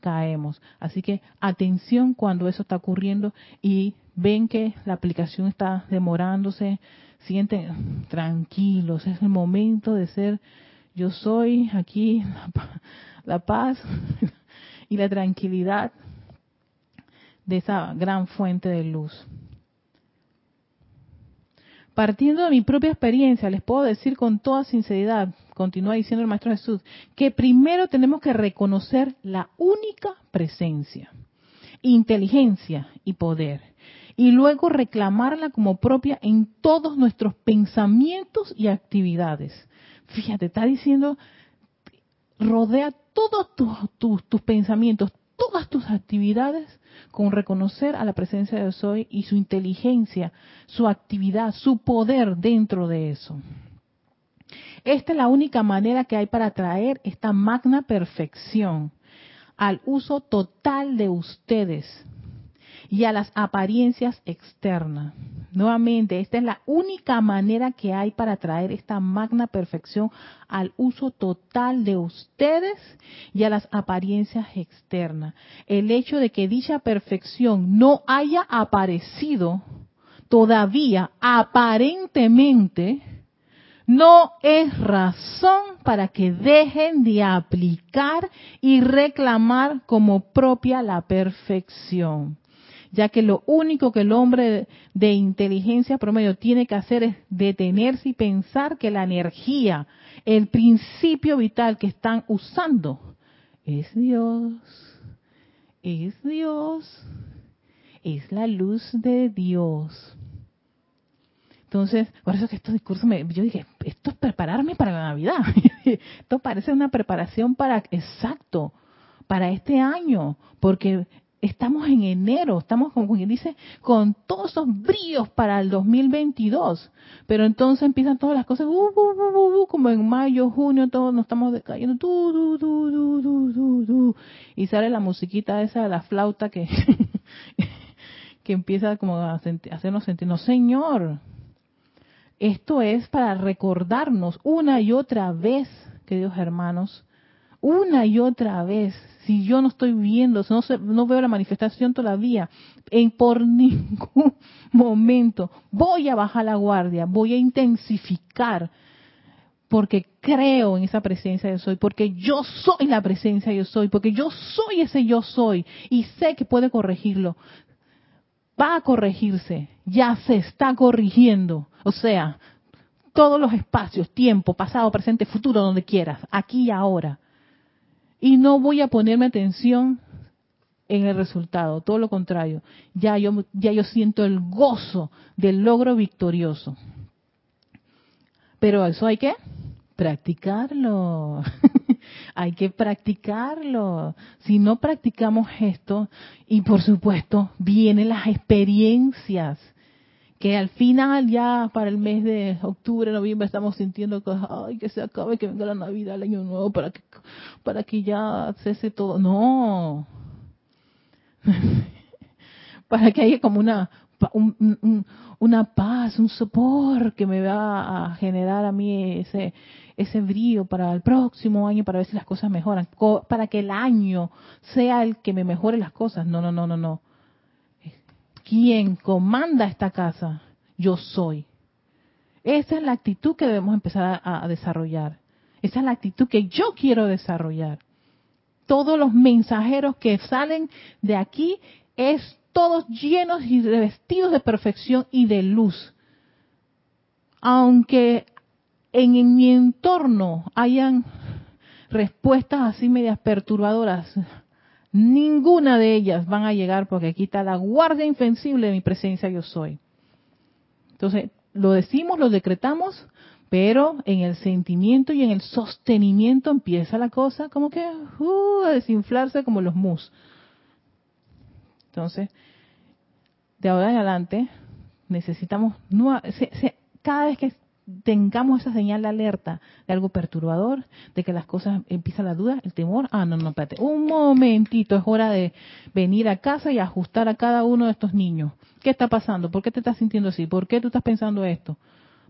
caemos. Así que atención cuando eso está ocurriendo y ven que la aplicación está demorándose, sienten tranquilos, es el momento de ser yo soy aquí la paz y la tranquilidad de esa gran fuente de luz. Partiendo de mi propia experiencia, les puedo decir con toda sinceridad, continúa diciendo el Maestro Jesús, que primero tenemos que reconocer la única presencia, inteligencia y poder, y luego reclamarla como propia en todos nuestros pensamientos y actividades. Fíjate, está diciendo, rodea todos tus, pensamientos, todas tus actividades con reconocer a la presencia de Soy y su inteligencia, su actividad, su poder dentro de eso. Esta es la única manera que hay para traer esta magna perfección al uso total de ustedes y a las apariencias externas. Nuevamente, esta es la única manera que hay para traer esta magna perfección al uso total de ustedes y a las apariencias externas. El hecho de que dicha perfección no haya aparecido todavía aparentemente no es razón para que dejen de aplicar y reclamar como propia la perfección ya que lo único que el hombre de inteligencia promedio tiene que hacer es detenerse y pensar que la energía, el principio vital que están usando, es Dios, es Dios, es la luz de Dios. Entonces, por eso que estos discursos, me, yo dije, esto es prepararme para la Navidad. esto parece una preparación para, exacto, para este año, porque estamos en enero, estamos como quien dice, con todos esos brillos para el 2022. Pero entonces empiezan todas las cosas, uh, uh, uh, como en mayo, junio, todos nos estamos decayendo, y sale la musiquita esa de la flauta que, que empieza como a hacernos sentirnos, Señor, esto es para recordarnos una y otra vez, queridos hermanos, una y otra vez, si yo no estoy viendo, no, no veo la manifestación todavía, en por ningún momento voy a bajar la guardia, voy a intensificar, porque creo en esa presencia yo soy, porque yo soy la presencia yo soy, porque yo soy ese yo soy y sé que puede corregirlo. Va a corregirse, ya se está corrigiendo. O sea, todos los espacios, tiempo, pasado, presente, futuro, donde quieras, aquí y ahora y no voy a ponerme atención en el resultado, todo lo contrario, ya yo, ya yo siento el gozo del logro victorioso. Pero eso hay que practicarlo, hay que practicarlo. Si no practicamos esto, y por supuesto, vienen las experiencias que al final ya para el mes de octubre, noviembre estamos sintiendo que ay que se acabe, que venga la Navidad, el año nuevo para que para que ya cese todo. No. para que haya como una una paz, un sopor que me va a generar a mí ese ese brillo para el próximo año para ver si las cosas mejoran, para que el año sea el que me mejore las cosas. No, no, no, no, no quien comanda esta casa, yo soy. Esa es la actitud que debemos empezar a, desarrollar. Esa es la actitud que yo quiero desarrollar. Todos los mensajeros que salen de aquí es todos llenos y revestidos de perfección y de luz. Aunque en, mi entorno hayan respuestas así medias perturbadoras, Ninguna de ellas van a llegar porque aquí está la guardia infensible de mi presencia yo soy. Entonces, lo decimos, lo decretamos Pero en el sentimiento y en el sostenimiento empieza la cosa como que uh, a desinflarse como los mus. Entonces, de ahora en adelante, necesitamos, cada vez que tengamos esa señal de alerta de algo perturbador, de que las cosas empieza la duda, el temor, ah, no, no, espérate, un momentito, es hora de venir a casa y ajustar a cada uno de estos niños. ¿Qué está pasando? ¿Por qué te estás sintiendo así? ¿Por qué tú estás pensando esto?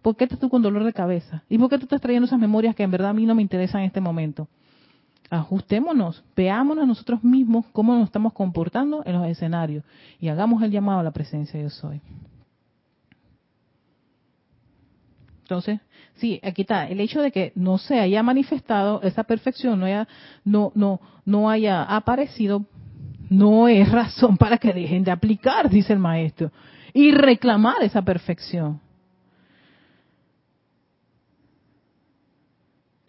¿Por qué estás tú con dolor de cabeza? ¿Y por qué tú estás trayendo esas memorias que en verdad a mí no me interesan en este momento? Ajustémonos, veámonos nosotros mismos cómo nos estamos comportando en los escenarios y hagamos el llamado a la presencia de yo soy. Entonces, sí, aquí está, el hecho de que no se haya manifestado esa perfección, no haya, no, no, no haya aparecido, no es razón para que dejen de aplicar, dice el maestro, y reclamar esa perfección.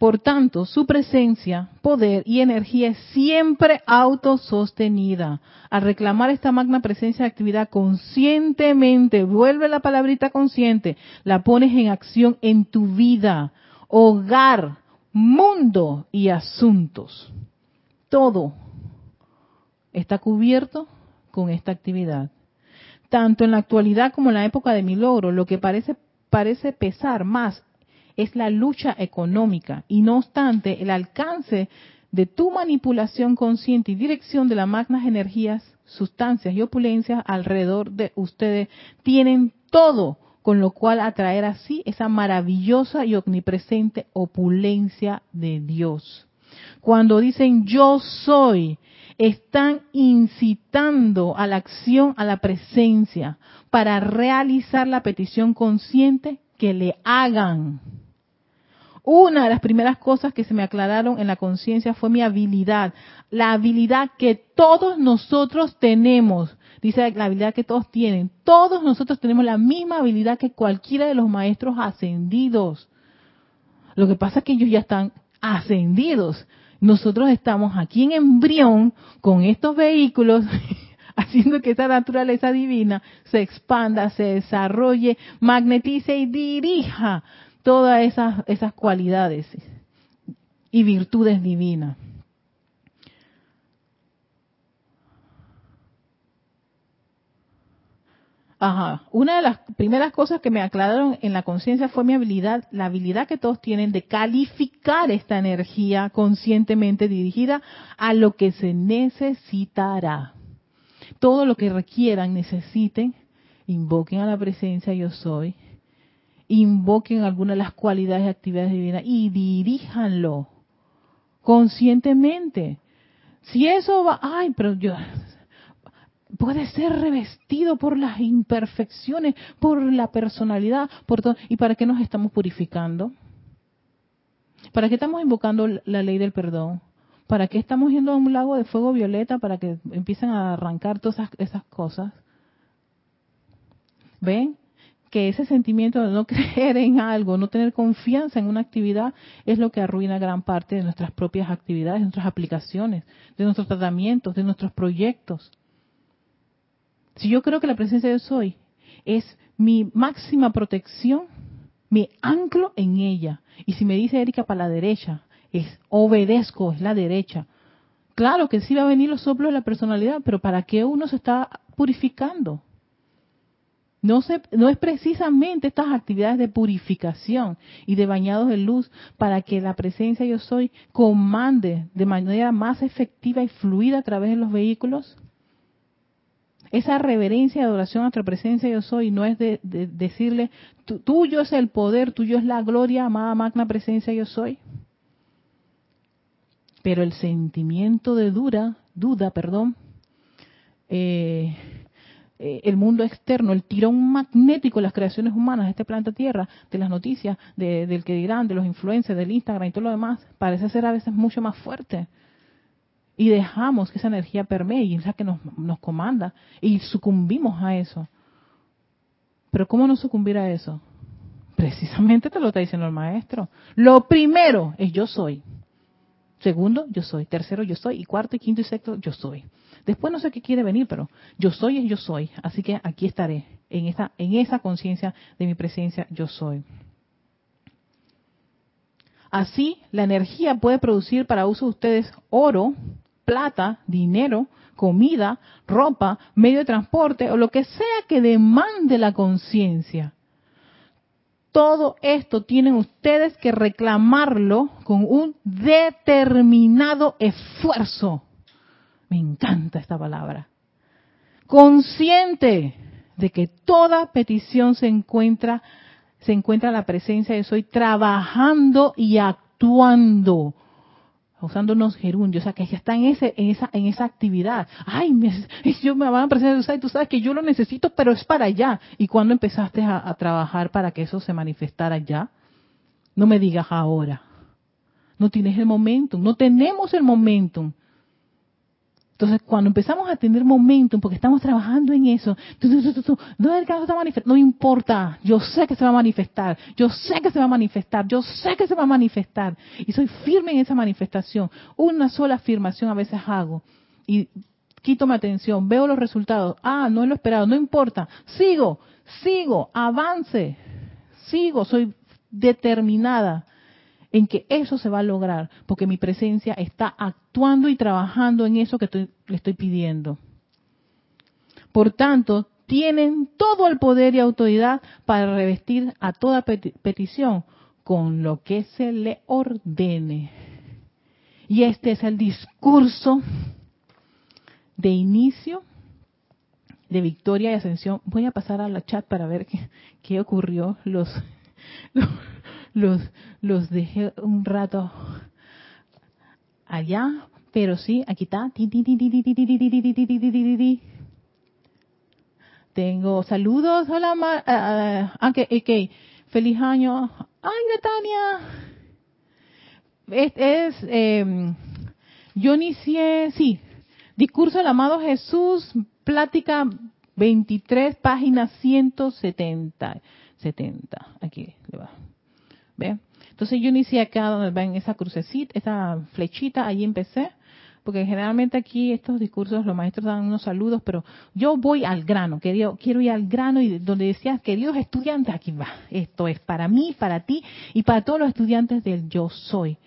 Por tanto, su presencia, poder y energía es siempre autosostenida. Al reclamar esta magna presencia de actividad conscientemente, vuelve la palabrita consciente, la pones en acción en tu vida, hogar, mundo y asuntos. Todo está cubierto con esta actividad. Tanto en la actualidad como en la época de mi logro, lo que parece, parece pesar más es la lucha económica y no obstante el alcance de tu manipulación consciente y dirección de las magnas energías, sustancias y opulencias alrededor de ustedes tienen todo con lo cual atraer así esa maravillosa y omnipresente opulencia de Dios. Cuando dicen yo soy, están incitando a la acción, a la presencia, para realizar la petición consciente que le hagan. Una de las primeras cosas que se me aclararon en la conciencia fue mi habilidad, la habilidad que todos nosotros tenemos. Dice la habilidad que todos tienen. Todos nosotros tenemos la misma habilidad que cualquiera de los maestros ascendidos. Lo que pasa es que ellos ya están ascendidos. Nosotros estamos aquí en embrión con estos vehículos haciendo que esa naturaleza divina se expanda, se desarrolle, magnetice y dirija todas esas, esas cualidades y virtudes divinas. Ajá. Una de las primeras cosas que me aclararon en la conciencia fue mi habilidad, la habilidad que todos tienen de calificar esta energía conscientemente dirigida a lo que se necesitará. Todo lo que requieran, necesiten, invoquen a la presencia yo soy invoquen alguna de las cualidades y actividades divinas y diríjanlo conscientemente. Si eso va, ay, pero yo puede ser revestido por las imperfecciones, por la personalidad, por todo. ¿Y para qué nos estamos purificando? ¿Para qué estamos invocando la ley del perdón? ¿Para qué estamos yendo a un lago de fuego violeta para que empiecen a arrancar todas esas, esas cosas? ¿Ven? Que ese sentimiento de no creer en algo, no tener confianza en una actividad, es lo que arruina gran parte de nuestras propias actividades, de nuestras aplicaciones, de nuestros tratamientos, de nuestros proyectos. Si yo creo que la presencia de soy es mi máxima protección, me anclo en ella. Y si me dice Erika para la derecha, es obedezco, es la derecha. Claro que sí va a venir los soplos de la personalidad, pero ¿para qué uno se está purificando? No, es precisamente estas actividades de purificación y de bañados de luz para que la presencia yo soy comande de manera más efectiva y fluida a través de los vehículos. Esa reverencia y adoración a nuestra presencia yo soy no es de, decirle, tuyo es el poder, tuyo es la gloria, amada magna presencia yo soy. Pero el sentimiento de dura, duda, perdón, eh, eh, el mundo externo, el tirón magnético de las creaciones humanas de este planeta Tierra, de las noticias, del que dirán, de los influencers, del Instagram y todo lo demás, parece ser a veces mucho más fuerte. Y dejamos que esa energía permee y es la que nos, nos comanda y sucumbimos a eso. Pero ¿cómo no sucumbir a eso? Precisamente te lo está diciendo el maestro. Lo primero es yo soy. Segundo, yo soy. Tercero, yo soy. Y cuarto, y quinto y sexto, yo soy. Después no sé qué quiere venir, pero yo soy es yo soy. Así que aquí estaré, en esa, en esa conciencia de mi presencia, yo soy. Así, la energía puede producir para uso de ustedes oro, plata, dinero, comida, ropa, medio de transporte o lo que sea que demande la conciencia. Todo esto tienen ustedes que reclamarlo con un determinado esfuerzo. Me encanta esta palabra. Consciente de que toda petición se encuentra se encuentra la presencia de soy trabajando y actuando usando unos gerundios, o sea, que ya está en, ese, en, esa, en esa actividad. Ay, me, yo me van a presentar, tú sabes que yo lo necesito, pero es para allá. ¿Y cuándo empezaste a, a trabajar para que eso se manifestara ya? No me digas ahora. No tienes el momentum, no tenemos el momentum. Entonces, cuando empezamos a tener momentum, porque estamos trabajando en eso, no importa, yo sé que se va a manifestar, yo sé que se va a manifestar, yo sé que se va a manifestar. Y soy firme en esa manifestación. Una sola afirmación a veces hago. Y quito mi atención, veo los resultados. Ah, no lo esperado, no importa. Sigo, sigo, avance, sigo, soy determinada en que eso se va a lograr, porque mi presencia está actuando y trabajando en eso que le estoy pidiendo. Por tanto, tienen todo el poder y autoridad para revestir a toda petición con lo que se le ordene. Y este es el discurso de inicio de victoria y ascensión. Voy a pasar a la chat para ver qué, qué ocurrió los, los, los dejé un rato allá, pero sí, aquí está. Tengo saludos, hola, okay, feliz año. Ay, Netania. Es, es eh, yo inicié, sí, discurso del amado Jesús, plática 23, página 170. 70, aquí le va. ¿Ve? Entonces yo inicié acá donde ven esa crucecita, esa flechita, ahí empecé, porque generalmente aquí estos discursos los maestros dan unos saludos, pero yo voy al grano, quiero, quiero ir al grano y donde decías, queridos estudiantes, aquí va, esto es para mí, para ti y para todos los estudiantes del yo soy.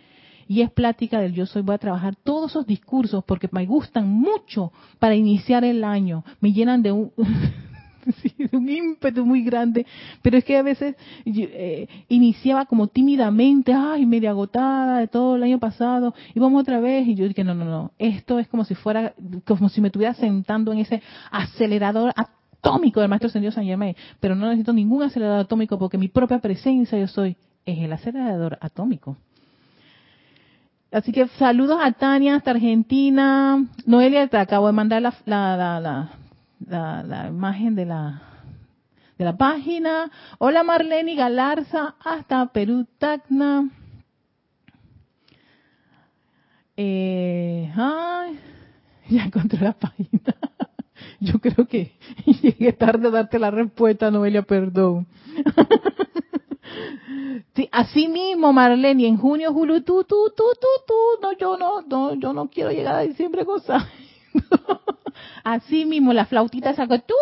Y es plática del yo soy, voy a trabajar todos esos discursos porque me gustan mucho para iniciar el año, me llenan de un... sí, un ímpetu muy grande, pero es que a veces eh, iniciaba como tímidamente, ay, media agotada de todo el año pasado, y vamos otra vez, y yo dije, no, no, no, esto es como si fuera, como si me estuviera sentando en ese acelerador atómico del Maestro Ascendido San Germain, pero no necesito ningún acelerador atómico porque mi propia presencia yo soy, es el acelerador atómico. Así que saludos a Tania hasta Argentina. Noelia, te acabo de mandar la, la, la la, la imagen de la, de la página. Hola Marlene Galarza, hasta Perú, Tacna. Eh, ay, ya encontré la página. Yo creo que llegué tarde a darte la respuesta, Noelia, perdón. Sí, así mismo, Marlene, en junio, julio, tú, tú, tú, tú, tú, no, yo no, no, yo no quiero llegar a diciembre cosa. Así mismo la flautita saca, tu,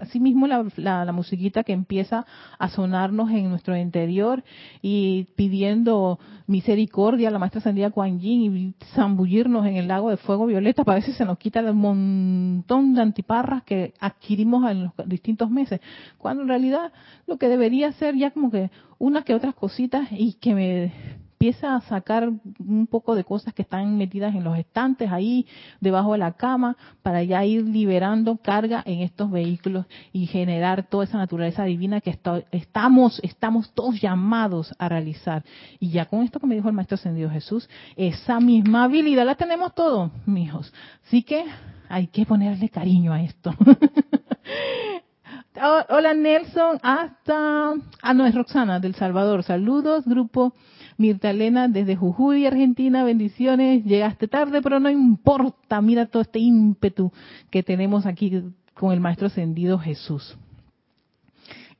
así mismo la, la, musiquita que empieza a sonarnos en nuestro interior y pidiendo misericordia a la maestra Sandía Kuan Yin y zambullirnos en el lago de fuego violeta para ver si se nos quita el montón de antiparras que adquirimos en los distintos meses, cuando en realidad lo que debería ser ya como que unas que otras cositas y que me empieza a sacar un poco de cosas que están metidas en los estantes ahí debajo de la cama para ya ir liberando carga en estos vehículos y generar toda esa naturaleza divina que estamos estamos todos llamados a realizar. Y ya con esto que me dijo el maestro ascendido Jesús, esa misma habilidad la tenemos todos, mijos. Así que hay que ponerle cariño a esto. Hola Nelson, hasta... Ah, no, es Roxana del Salvador. Saludos, grupo Mirta Elena desde Jujuy, Argentina, bendiciones. Llegaste tarde, pero no importa. Mira todo este ímpetu que tenemos aquí con el Maestro Ascendido Jesús.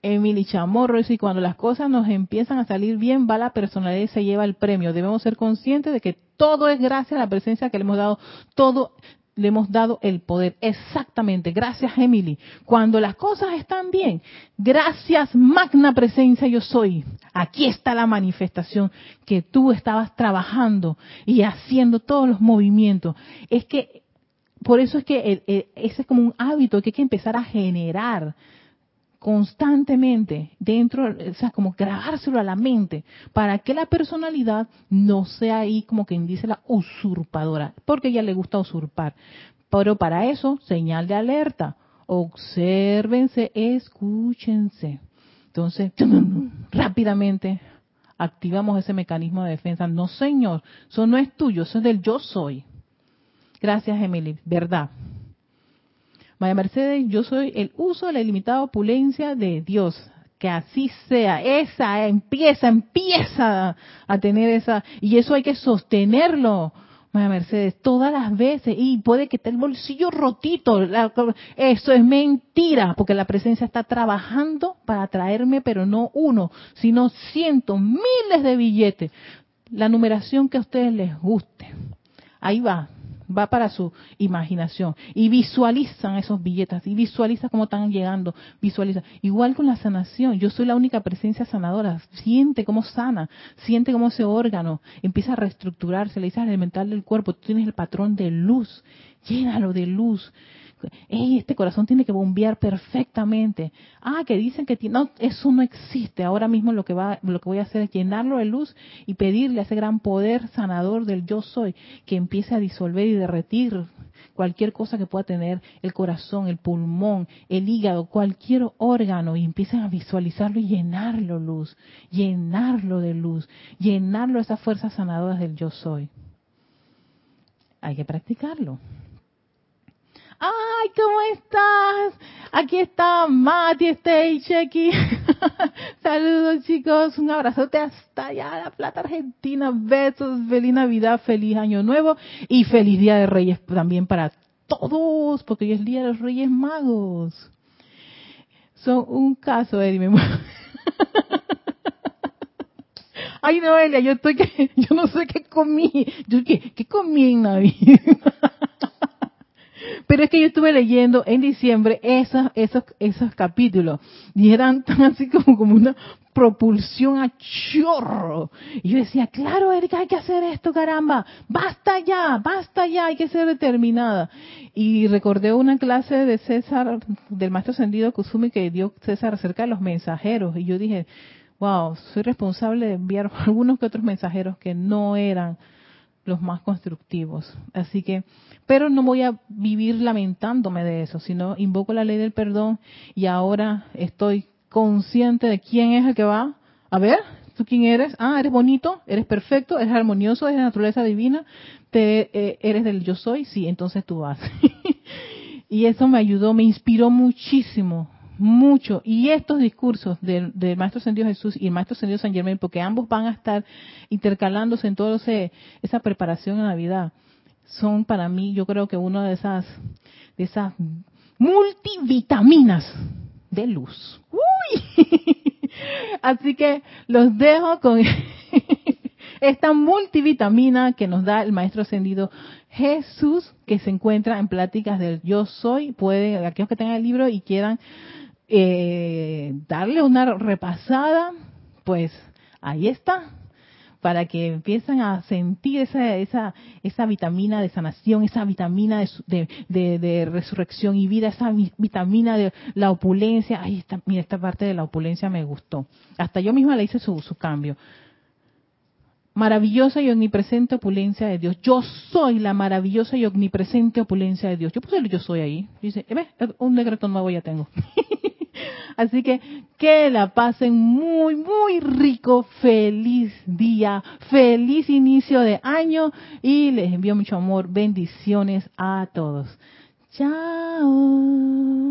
Emily Chamorro y cuando las cosas nos empiezan a salir bien, va la personalidad y se lleva el premio. Debemos ser conscientes de que todo es gracias a la presencia que le hemos dado. Todo, le hemos dado el poder. Exactamente, gracias Emily. Cuando las cosas están bien, gracias magna presencia yo soy. Aquí está la manifestación que tú estabas trabajando y haciendo todos los movimientos. Es que, por eso es que ese es como un hábito que hay que empezar a generar constantemente dentro, o sea, como grabárselo a la mente, para que la personalidad no sea ahí como quien dice la usurpadora, porque ella le gusta usurpar. Pero para eso, señal de alerta, obsérvense, escúchense. Entonces, rápidamente activamos ese mecanismo de defensa. No, señor, eso no es tuyo, eso es del yo soy. Gracias, Emily, verdad. María Mercedes, yo soy el uso de la ilimitada opulencia de Dios. Que así sea. Esa empieza, empieza a tener esa. Y eso hay que sostenerlo. María Mercedes, todas las veces, y puede que esté el bolsillo rotito, eso es mentira, porque la presencia está trabajando para traerme, pero no uno, sino cientos, miles de billetes, la numeración que a ustedes les guste. Ahí va, va para su imaginación. Y visualizan esos billetes y visualiza cómo están llegando, visualiza. Igual con la sanación, yo soy la única presencia sanadora, siente cómo sana, siente cómo ese órgano empieza a reestructurarse, le dices al elemental del cuerpo, tú tienes el patrón de luz, llénalo de luz, este corazón tiene que bombear perfectamente. Ah, que dicen que no, eso no existe. Ahora mismo lo que va, lo que voy a hacer es llenarlo de luz y pedirle a ese gran poder sanador del yo soy que empiece a disolver y derretir cualquier cosa que pueda tener el corazón, el pulmón, el hígado, cualquier órgano y empiecen a visualizarlo y llenarlo luz, llenarlo de luz, llenarlo de esas fuerzas sanadoras del yo soy. Hay que practicarlo. ¡Ay, ¿cómo estás? Aquí está Mati Stage aquí. Saludos chicos, un abrazote hasta allá la Plata Argentina. Besos, feliz Navidad, feliz Año Nuevo y feliz Día de Reyes también para todos, porque hoy es Día de los Reyes Magos. Son un caso, Eddie. Ay, Noelia, yo estoy que, yo no sé qué comí. Yo qué, qué comí en Navidad. Pero es que yo estuve leyendo en diciembre esos, esos, esos capítulos y eran tan así como, como una propulsión a chorro. Y yo decía, claro, Erika, hay que hacer esto, caramba, basta ya, basta ya, hay que ser determinada. Y recordé una clase de César, del maestro Sendido Kusumi que dio César acerca de los mensajeros. Y yo dije, wow, soy responsable de enviar algunos que otros mensajeros que no eran los más constructivos. Así que, pero no voy a vivir lamentándome de eso, sino invoco la ley del perdón y ahora estoy consciente de quién es el que va. A ver, ¿tú quién eres? Ah, eres bonito, eres perfecto, eres armonioso, eres de naturaleza divina, te, eh, eres del yo soy, sí, entonces tú vas. y eso me ayudó, me inspiró muchísimo mucho. Y estos discursos del, Maestro Sendido Jesús y el Maestro Sendido San Germán, porque ambos van a estar intercalándose en toda esa preparación a Navidad, son para mí, yo creo que una de esas, de esas multivitaminas de luz. Así que los dejo con esta multivitamina que nos da el Maestro Ascendido Jesús, que se encuentra en pláticas del Yo Soy. Pueden, aquellos que tengan el libro y quieran eh, darle una repasada, pues ahí está, para que empiecen a sentir esa, esa, esa vitamina de sanación, esa vitamina de, resurrección y vida, esa vitamina de la opulencia. Ay, esta, mira, esta parte de la opulencia me gustó. Hasta yo misma le hice su, su cambio. Maravillosa y omnipresente opulencia de Dios. Yo soy la maravillosa y omnipresente opulencia de Dios. Yo puse el yo soy ahí. Dice, ¿ves? Un decreto nuevo ya tengo. Así que que la pasen muy, muy rico, feliz día, feliz inicio de año y les envío mucho amor, bendiciones a todos. Chao.